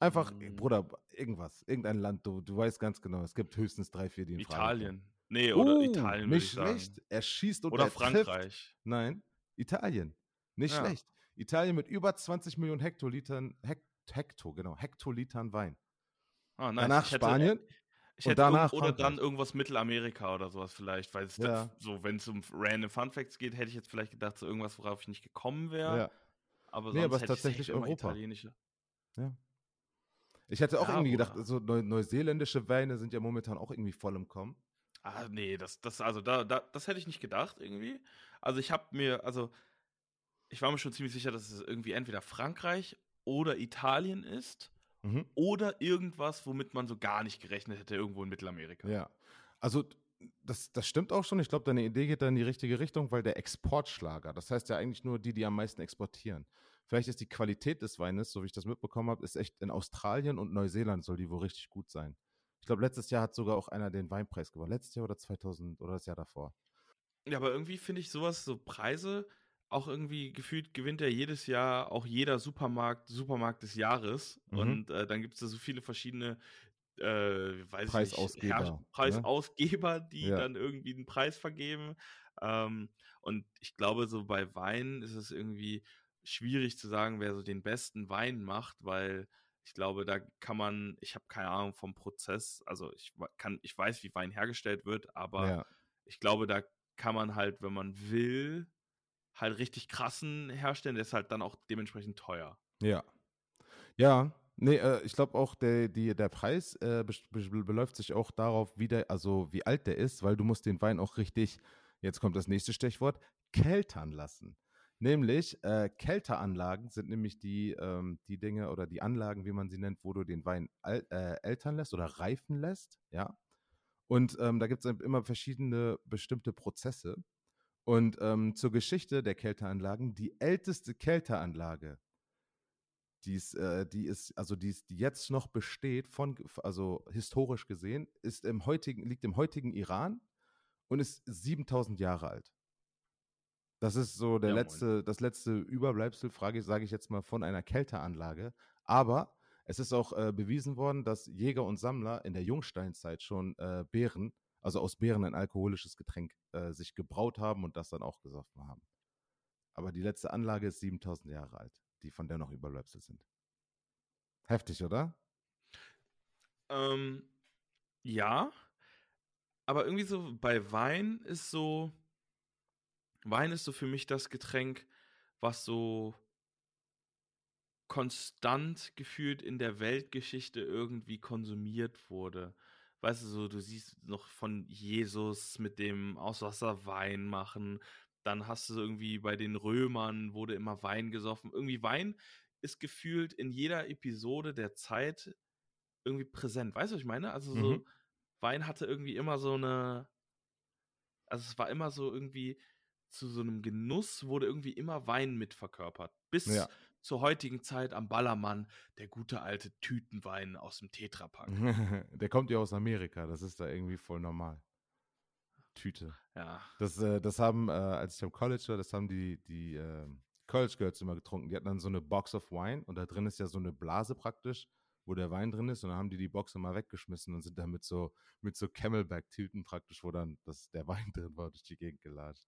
Einfach, Mm. Bruder, irgendwas, irgendein Land, du, du weißt ganz genau, es gibt höchstens drei, vier, die in. Italien. Nee, oder Uh, Italien würde Nicht ich sagen. schlecht. Er schießt und Oder er trifft. Frankreich. Nein, Italien. Nicht Ja. schlecht. Italien mit über 20 Millionen Hektolitern, Hekt, Hekto, genau, Hektolitern Wein. Ah, nice. Danach Ich hätte- Spanien. Ich und hätte danach oder dann Frankreich. irgendwas Mittelamerika oder sowas vielleicht, weil es Ja. so, wenn es um random Fun Facts geht, hätte ich jetzt vielleicht gedacht, so irgendwas, worauf ich nicht gekommen wäre. Ja. Aber Nee, sonst aber es ist ich tatsächlich immer Europa. italienische. Ich hätte auch Ja, irgendwie gedacht, so neu, neuseeländische Weine sind ja momentan auch irgendwie voll im Kommen. Ah, nee, das, das, also da, da, das hätte ich nicht gedacht irgendwie. Also ich habe mir, also ich war mir schon ziemlich sicher, dass es irgendwie entweder Frankreich oder Italien ist Mhm. oder irgendwas, womit man so gar nicht gerechnet hätte, irgendwo in Mittelamerika. Ja. Also, das, das stimmt auch schon. Ich glaube, deine Idee geht da in die richtige Richtung, weil der Exportschlager, das heißt ja eigentlich nur die, die am meisten exportieren. Vielleicht ist die Qualität des Weines, so wie ich das mitbekommen habe, ist echt in Australien und Neuseeland soll die wohl richtig gut sein. Ich glaube, letztes Jahr hat sogar auch einer den Weinpreis gewonnen. Letztes Jahr oder 2000 oder das Jahr davor. Ja, aber irgendwie finde ich sowas, so Preise, auch irgendwie gefühlt gewinnt ja jedes Jahr auch jeder Supermarkt, Supermarkt des Jahres. Mhm. Und äh, dann gibt es da so viele verschiedene äh, weiß Preisausgeber, nicht, Herr- ne? Preisausgeber, die Ja. dann irgendwie einen Preis vergeben. Ähm, und ich glaube, so bei Wein ist es irgendwie schwierig zu sagen, wer so den besten Wein macht, weil Ich glaube, da kann man, ich habe keine Ahnung vom Prozess, also ich kann, ich weiß, wie Wein hergestellt wird, aber Ja. ich glaube, da kann man halt, wenn man will, halt richtig krassen herstellen, der ist halt dann auch dementsprechend teuer. Ja. Ja, nee, äh, ich glaube auch, der, die, der Preis äh, bes- be- beläuft sich auch darauf, wie der, also wie alt der ist, weil du musst den Wein auch richtig, jetzt kommt das nächste Stichwort, keltern lassen. Nämlich, äh, Kälteranlagen sind nämlich die, ähm, die Dinge oder die Anlagen, wie man sie nennt, wo du den Wein al äh, ältern lässt oder reifen lässt, ja. Und ähm, da gibt es immer verschiedene bestimmte Prozesse. Und ähm, zur Geschichte der Kälteanlagen, die älteste Kälteanlage, die ist, äh, die ist, also die, ist, die jetzt noch besteht, von, also historisch gesehen, ist im heutigen, liegt im heutigen Iran und ist 7000 Jahre alt. Das ist so der Ja, moin. letzte, das letzte Überbleibsel, frage, sage ich jetzt mal, von einer Kälteanlage. Aber es ist auch äh, bewiesen worden, dass Jäger und Sammler in der Jungsteinzeit schon äh, Beeren, also aus Beeren ein alkoholisches Getränk, äh, sich gebraut haben und das dann auch gesoffen haben. Aber die letzte Anlage ist 7000 Jahre alt, die von der noch Überbleibsel sind. Heftig, oder? Ähm, ja, aber irgendwie so bei Wein ist so, Wein ist so für mich das Getränk, was so konstant gefühlt in der Weltgeschichte irgendwie konsumiert wurde. Weißt du, so, du siehst noch von Jesus mit dem aus Wasser Wein machen. Dann hast du irgendwie bei den Römern wurde immer Wein gesoffen. Irgendwie Wein ist gefühlt in jeder Episode der Zeit irgendwie präsent. Weißt du, was ich meine? Also so, Mhm. Wein hatte irgendwie immer so eine, also es war immer so irgendwie zu so einem Genuss wurde irgendwie immer Wein mit verkörpert. Bis Ja. zur heutigen Zeit am Ballermann der gute alte Tütenwein aus dem Tetrapack. der kommt ja aus Amerika, das ist da irgendwie voll normal. Tüte. Ja. Das, äh, das haben, äh, als ich am College war, das haben die, die äh, College Girls immer getrunken. Die hatten dann so eine Box of Wine und da drin ist ja so eine Blase praktisch, wo der Wein drin ist und dann haben die die Box immer weggeschmissen und sind dann mit so, mit so Camelback-Tüten praktisch, wo dann das, der Wein drin war, durch die Gegend gelatscht.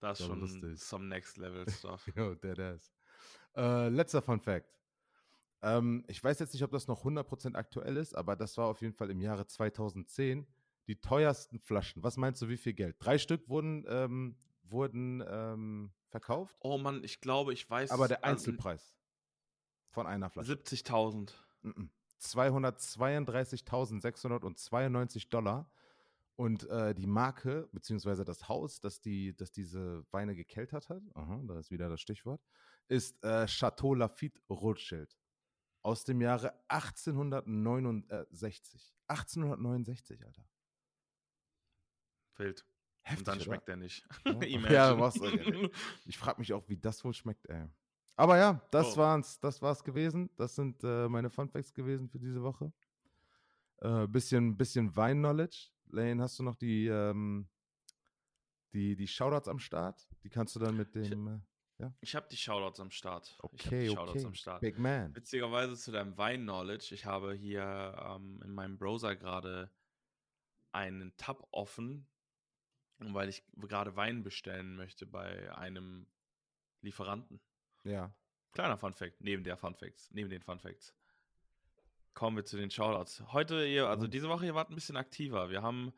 Das ist schon lustig. some next level stuff. Jo, der, der ist. Äh, letzter Fun Fact. Ähm, ich weiß jetzt nicht, ob das noch 100% aktuell ist, aber das war auf jeden Fall im Jahre 2010 die teuersten Flaschen. Was meinst du, wie viel Geld? Drei Stück wurden, ähm, wurden ähm, verkauft, Oh Mann, ich glaube, ich weiß. aber der also, Einzelpreis von einer Flasche. 70.000. Mhm. 232.692 Dollar. Und äh, die Marke, beziehungsweise das Haus, das, die, das diese Weine gekeltert hat, aha, da ist wieder das Stichwort, ist äh, Chateau Lafitte Rothschild. Aus dem Jahre 1869. 1869, Alter. Wild. Heftig, Und dann oder? schmeckt der nicht. Ja. Ja, machst du. Ich frage mich auch, wie das wohl schmeckt, ey. Aber ja, das Oh. war's, das war's gewesen. Das sind äh, meine Fun Facts gewesen für diese Woche. Äh, bisschen, bisschen Wein-Knowledge. Lane, hast du noch die, ähm, die, die Shoutouts am Start? Die kannst du dann mit dem. äh, Ich habe die Shoutouts am Start. ich okay, okay. am Start. Big Man. Witzigerweise zu deinem Wein-Knowledge. Ich habe hier ähm, in meinem Browser gerade einen Tab offen, weil ich gerade Wein bestellen möchte bei einem Lieferanten. Ja. Kleiner Funfact, neben der Funfacts, neben den Funfacts. Kommen wir zu den Shoutouts. Heute, also Oh. diese Woche, ihr wart ein bisschen aktiver. Wir haben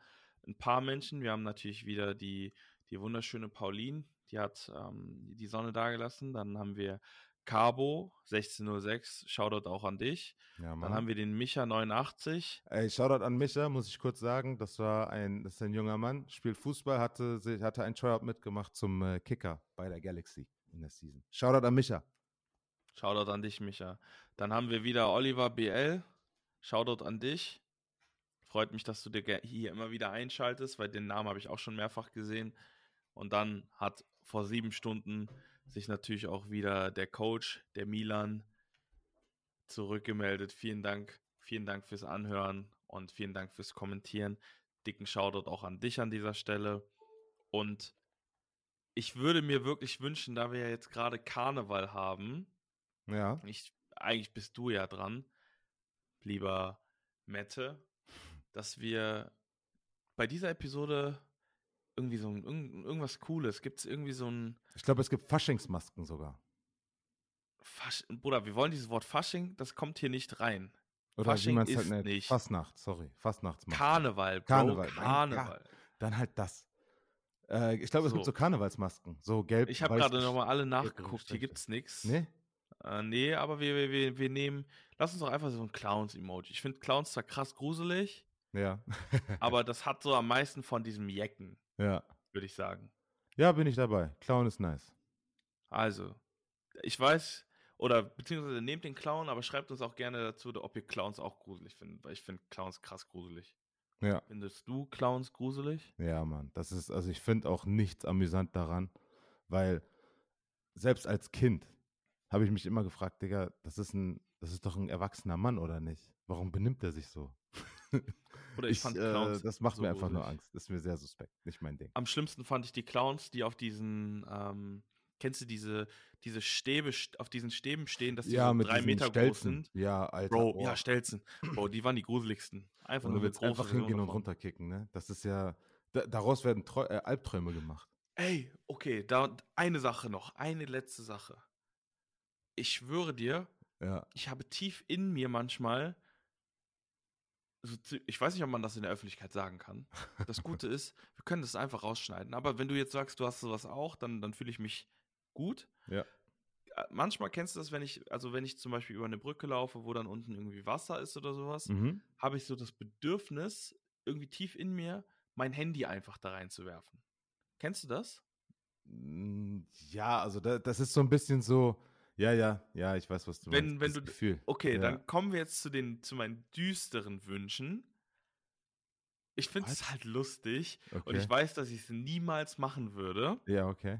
ein paar Menschen. Wir haben natürlich wieder die, die wunderschöne Pauline, die hat ähm, die Sonne dagelassen. Dann haben wir Cabo 1606, Shoutout auch an dich. Ja, Dann haben wir den Micha 89. Ey, Shoutout an Micha, muss ich kurz sagen. Das war ein, das ist ein junger Mann, spielt Fußball, hatte, hatte ein Tryout mitgemacht zum äh, Kicker bei der Galaxy in der Season. Shoutout an Micha. Shoutout an dich, Micha. Dann haben wir wieder Oliver BL. Shoutout an dich. Freut mich, dass du dir hier immer wieder einschaltest, weil den Namen habe ich auch schon mehrfach gesehen. Und dann hat vor sieben Stunden sich natürlich auch wieder der Coach, der Milan, zurückgemeldet. Vielen Dank. Vielen Dank fürs Anhören und vielen Dank fürs Kommentieren. Dicken Shoutout auch an dich an dieser Stelle. Und ich würde mir wirklich wünschen, da wir ja jetzt gerade Karneval haben, Ja. ich, eigentlich bist du ja dran, lieber Mette, dass wir bei dieser Episode irgendwie so ein, irgend, irgendwas Cooles, gibt es irgendwie so ein Ich glaube, es gibt Faschingsmasken sogar. Fasch Bruder, wir wollen dieses Wort Fasching, das kommt hier nicht rein. Oder Fasching wie man es halt nennt. nicht. Fastnacht, sorry. Fastnachtsmasken. Karneval, Bro, Karneval, Karneval. Dann halt das. Äh, ich glaube, es gibt So. so Karnevalsmasken. So gelb. Ich habe gerade nochmal alle gelb nachgeguckt, hier gestrichen. gibt's nichts. Nee? Äh, nee, aber wir, wir, wir, wir nehmen, lass uns doch einfach so ein Clowns-Emoji. Ich finde Clowns zwar krass gruselig, Ja. aber das hat so am meisten von diesem Jecken, ja. würde ich sagen. Ja, bin ich dabei. Clown ist nice. Also, ich weiß, oder beziehungsweise nehmt den Clown, aber schreibt uns auch gerne dazu, ob ihr Clowns auch gruselig findet, weil ich finde Clowns krass gruselig. Ja. Findest du Clowns gruselig? Ja, Mann. Das ist, also ich finde auch nichts amüsant daran, weil selbst als Kind habe ich mich immer gefragt, Digga, das ist ein, das ist doch ein erwachsener Mann, oder nicht? Warum benimmt er sich so? Oder ich, fand äh, Clowns das macht so mir einfach nur. Angst. Das ist mir sehr suspekt. Nicht mein Ding. Am schlimmsten fand ich die Clowns, die auf diesen, ähm, kennst du diese, diese Stäbe, st- auf diesen Stäben stehen, dass die so drei Meter groß Stelzen. sind? Ja, Alter. Bro, boah. ja, Stelzen. Bro, die waren die gruseligsten. Einfach Und nur mit einfach hingehen und runterkicken, ne? Das ist ja, da, daraus werden Treu äh, Albträume gemacht. Ey, okay, da eine Sache noch, eine letzte Sache. Ich schwöre dir, Ja. ich habe tief in mir manchmal, so, zi- ich weiß nicht, ob man das in der Öffentlichkeit sagen kann. Das Gute ist, wir können das einfach rausschneiden. Aber wenn du jetzt sagst, du hast sowas auch, dann, dann fühle ich mich gut. Ja. Äh, Manchmal kennst du das, wenn ich, also wenn ich zum Beispiel über eine Brücke laufe, wo dann unten irgendwie Wasser ist oder sowas, Mhm. habe ich so das Bedürfnis, irgendwie tief in mir, mein Handy einfach da reinzuwerfen. Kennst du das? Ja, also da, das ist so ein bisschen so, ja, ja, ja, ich weiß, was du Wenn- meinst. wenn das du- Gefühl. Okay, Ja. dann kommen wir jetzt zu den, zu meinen düsteren Wünschen. Ich finde es halt lustig und Okay. ich weiß, dass ich es niemals machen würde. Ja, okay.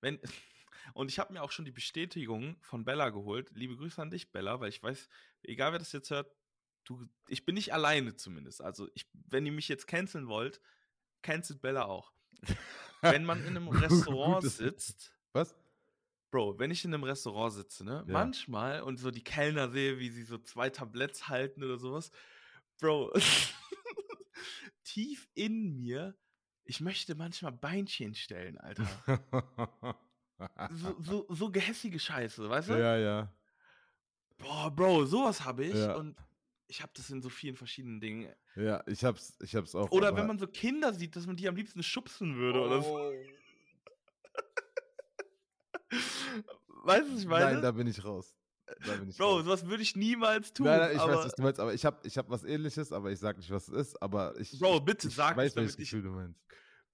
Wenn, und ich habe mir auch schon die Bestätigung von Bella geholt. Liebe Grüße an dich, Bella, weil ich weiß, egal wer das jetzt hört, du, ich bin nicht alleine zumindest. Also, ich, wenn ihr mich jetzt canceln wollt, cancelt Bella auch. Wenn man in einem Restaurant sitzt, Was? Bro, wenn ich in einem Restaurant sitze, ne, Ja. manchmal und so die Kellner sehe, wie sie so zwei Tabletts halten oder sowas, Bro, tief in mir, ich möchte manchmal Beinchen stellen, Alter. So, so, so gehässige Scheiße, weißt du? ja, ja. Boah, Bro, sowas habe ich Ja. und ich habe das in so vielen verschiedenen Dingen. Ja, ich hab's, ich hab's auch. Oder wenn man so Kinder sieht, dass man die am liebsten schubsen würde oder so. Weißt du, was ich meine? Nein, da bin ich raus. Bro, raus. sowas würde ich niemals tun. Nein, nein, ich weiß, was du meinst, aber ich hab, ich hab was ähnliches, aber ich sag nicht, was es ist, aber ich. Bro, bitte ich sag es, weiß, damit welches ich- Gefühl du meinst.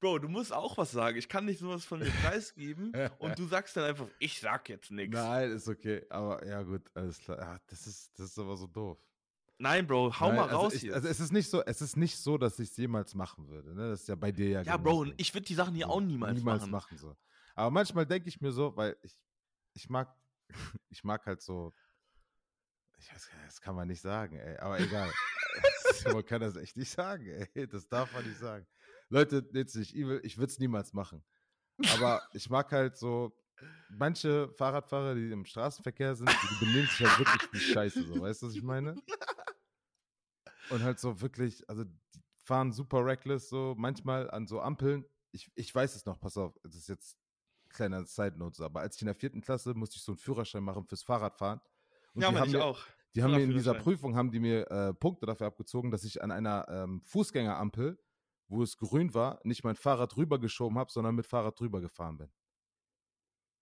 Bro, du musst auch was sagen. Ich kann nicht sowas von mir preisgeben und du sagst dann einfach, ich sag jetzt nichts. Nein, ist okay, aber ja gut, alles klar. Ja, das ist, das ist aber so doof. Nein, Bro, hau Nein, mal also raus ich, hier. Also es ist nicht so, es ist nicht so, dass ich es jemals machen würde. Ne? Das ist ja bei dir ja. ja, Bro, genauso. ich würde die Sachen hier So, auch niemals, machen. so. Aber manchmal denke ich mir so, weil ich, ich mag, ich mag halt so, ich weiß gar nicht, das kann man nicht sagen, ey, aber egal. man kann das echt nicht sagen, ey, das darf man nicht sagen. Leute, jetzt nicht evil, ich würde es niemals machen. Aber ich mag halt so, manche Fahrradfahrer, die im Straßenverkehr sind, die, die benehmen sich halt wirklich wie Scheiße, so, weißt du, was ich meine? Und halt so wirklich, also die fahren super reckless, so manchmal an so Ampeln. Ich, ich weiß es noch, pass auf, das ist jetzt kleiner Side Note, aber als ich in der vierten Klasse musste ich so einen Führerschein machen fürs Fahrradfahren. Und ja, die man, haben ich mir, auch. die haben mir in dieser. Prüfung haben die mir äh, Punkte dafür abgezogen, dass ich an einer ähm, Fußgängerampel, wo es grün war, nicht mein Fahrrad rübergeschoben habe, sondern mit Fahrrad drüber gefahren bin.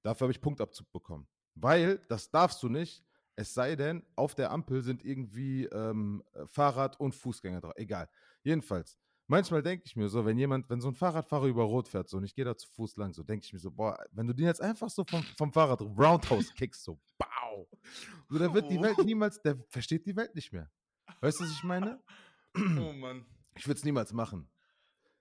Dafür habe ich Punktabzug bekommen. Weil, das darfst du nicht, es sei denn, auf der Ampel sind irgendwie ähm, äh, Fahrrad und Fußgänger drauf. Egal. Jedenfalls, manchmal denke ich mir so, wenn jemand, wenn so ein Fahrradfahrer über Rot fährt, so und ich gehe da zu Fuß lang, so denke ich mir so, boah, wenn du den jetzt einfach so vom, vom Fahrrad Roundhouse kickst, so, bau. So, der wird die Welt niemals, der versteht die Welt nicht mehr. Weißt du, was ich meine? Oh Mann. Ich würde es niemals machen.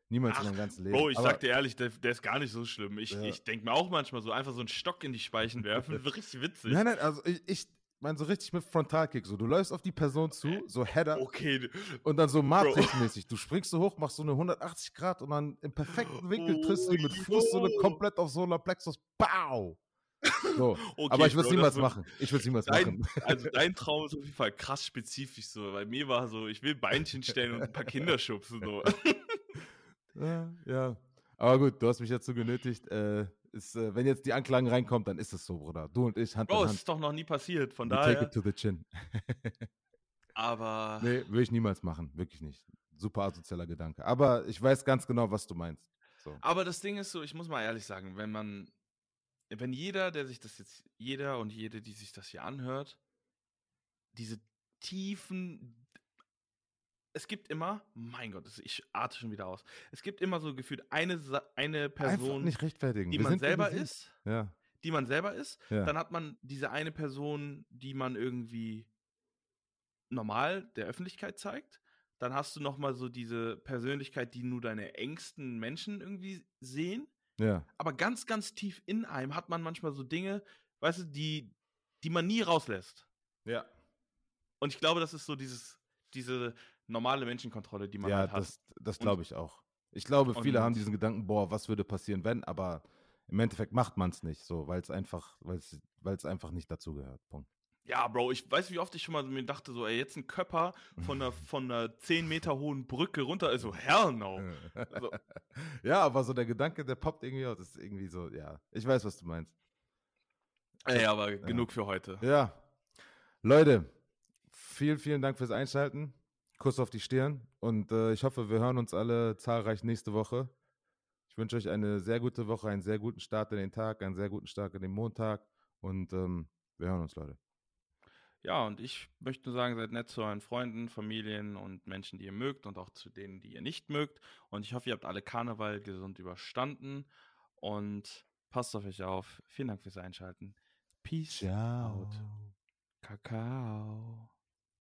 Niemals Ach, in meinem ganzen Leben. Bro, ich Aber- sag dir ehrlich, der, der ist gar nicht so schlimm. Ich, Ja. ich denke mir auch manchmal so, einfach so einen Stock in die Speichen werfen, richtig witzig. Nein, nein, also ich, ich meine so richtig mit Frontalkick. So, du läufst auf die Person zu, so Header Okay, und dann so Matrix-mäßig. Du springst so hoch, machst so eine 180 Grad und dann im perfekten Winkel triffst du mit Fuß so eine Oh. komplett auf Solarplexus. Bau! So. okay, Aber ich würde es niemals machen. Ich würde es niemals Dein, machen. also dein Traum ist auf jeden Fall krass spezifisch so. Bei mir war so, ich will Beinchen stellen und ein paar Kinder schubsen. So. Ja, ja. Aber gut, du hast mich dazu genötigt. Äh, Ist, äh, wenn jetzt die Anklagen reinkommt, dann ist es so, Bruder. Du und ich, Hand Bro, in es Hand. ist doch noch nie passiert, von We daher. take it to the chin. Aber nee, würde ich niemals machen. Wirklich nicht. Super asozialer Gedanke. Aber ich weiß ganz genau, was du meinst. So. Aber das Ding ist so, ich muss mal ehrlich sagen, wenn man, wenn jeder, der sich das jetzt, jeder und jede, die sich das hier anhört, diese tiefen, es gibt immer, mein Gott, ich arte schon wieder aus. Es gibt immer so gefühlt eine, eine Einfach Person, nicht rechtfertigen. die Wir man selber ist, Ja. die man selber ist. ja. Dann hat man diese eine Person, die man irgendwie normal der Öffentlichkeit zeigt. Dann hast du noch mal so diese Persönlichkeit, die nur deine engsten Menschen irgendwie sehen. ja. Aber ganz, ganz tief in einem hat man manchmal so Dinge, weißt du, die, die man nie rauslässt. Ja. Und ich glaube, das ist so dieses, diese normale Menschenkontrolle, die man Ja, halt hat. das, das Und- glaube ich auch. Ich glaube, viele haben diesen Gedanken, boah, was würde passieren, wenn, aber im Endeffekt macht man es nicht so, weil es einfach, weil es einfach nicht dazugehört. Punkt. Ja, Bro, ich weiß, wie oft ich schon mal mir dachte, so, ey, jetzt ein Körper von einer, von einer 10 Meter hohen Brücke runter, also hell no. Also, ja, aber so der Gedanke, der poppt irgendwie aus, ist irgendwie so, ja, ich weiß, was du meinst. ey, aber genug für heute. Ja, Leute, vielen, vielen Dank fürs Einschalten. Kuss auf die Stirn und äh, ich hoffe, wir hören uns alle zahlreich nächste Woche. Ich wünsche euch eine sehr gute Woche, einen sehr guten Start in den Tag, einen sehr guten Start in den Montag und ähm, wir hören uns, Leute. Ja, und ich möchte nur sagen, seid nett zu euren Freunden, Familien und Menschen, die ihr mögt und auch zu denen, die ihr nicht mögt. Und ich hoffe, ihr habt alle Karneval gesund überstanden und passt auf euch auf. Vielen Dank fürs Einschalten. Peace out. Kakao.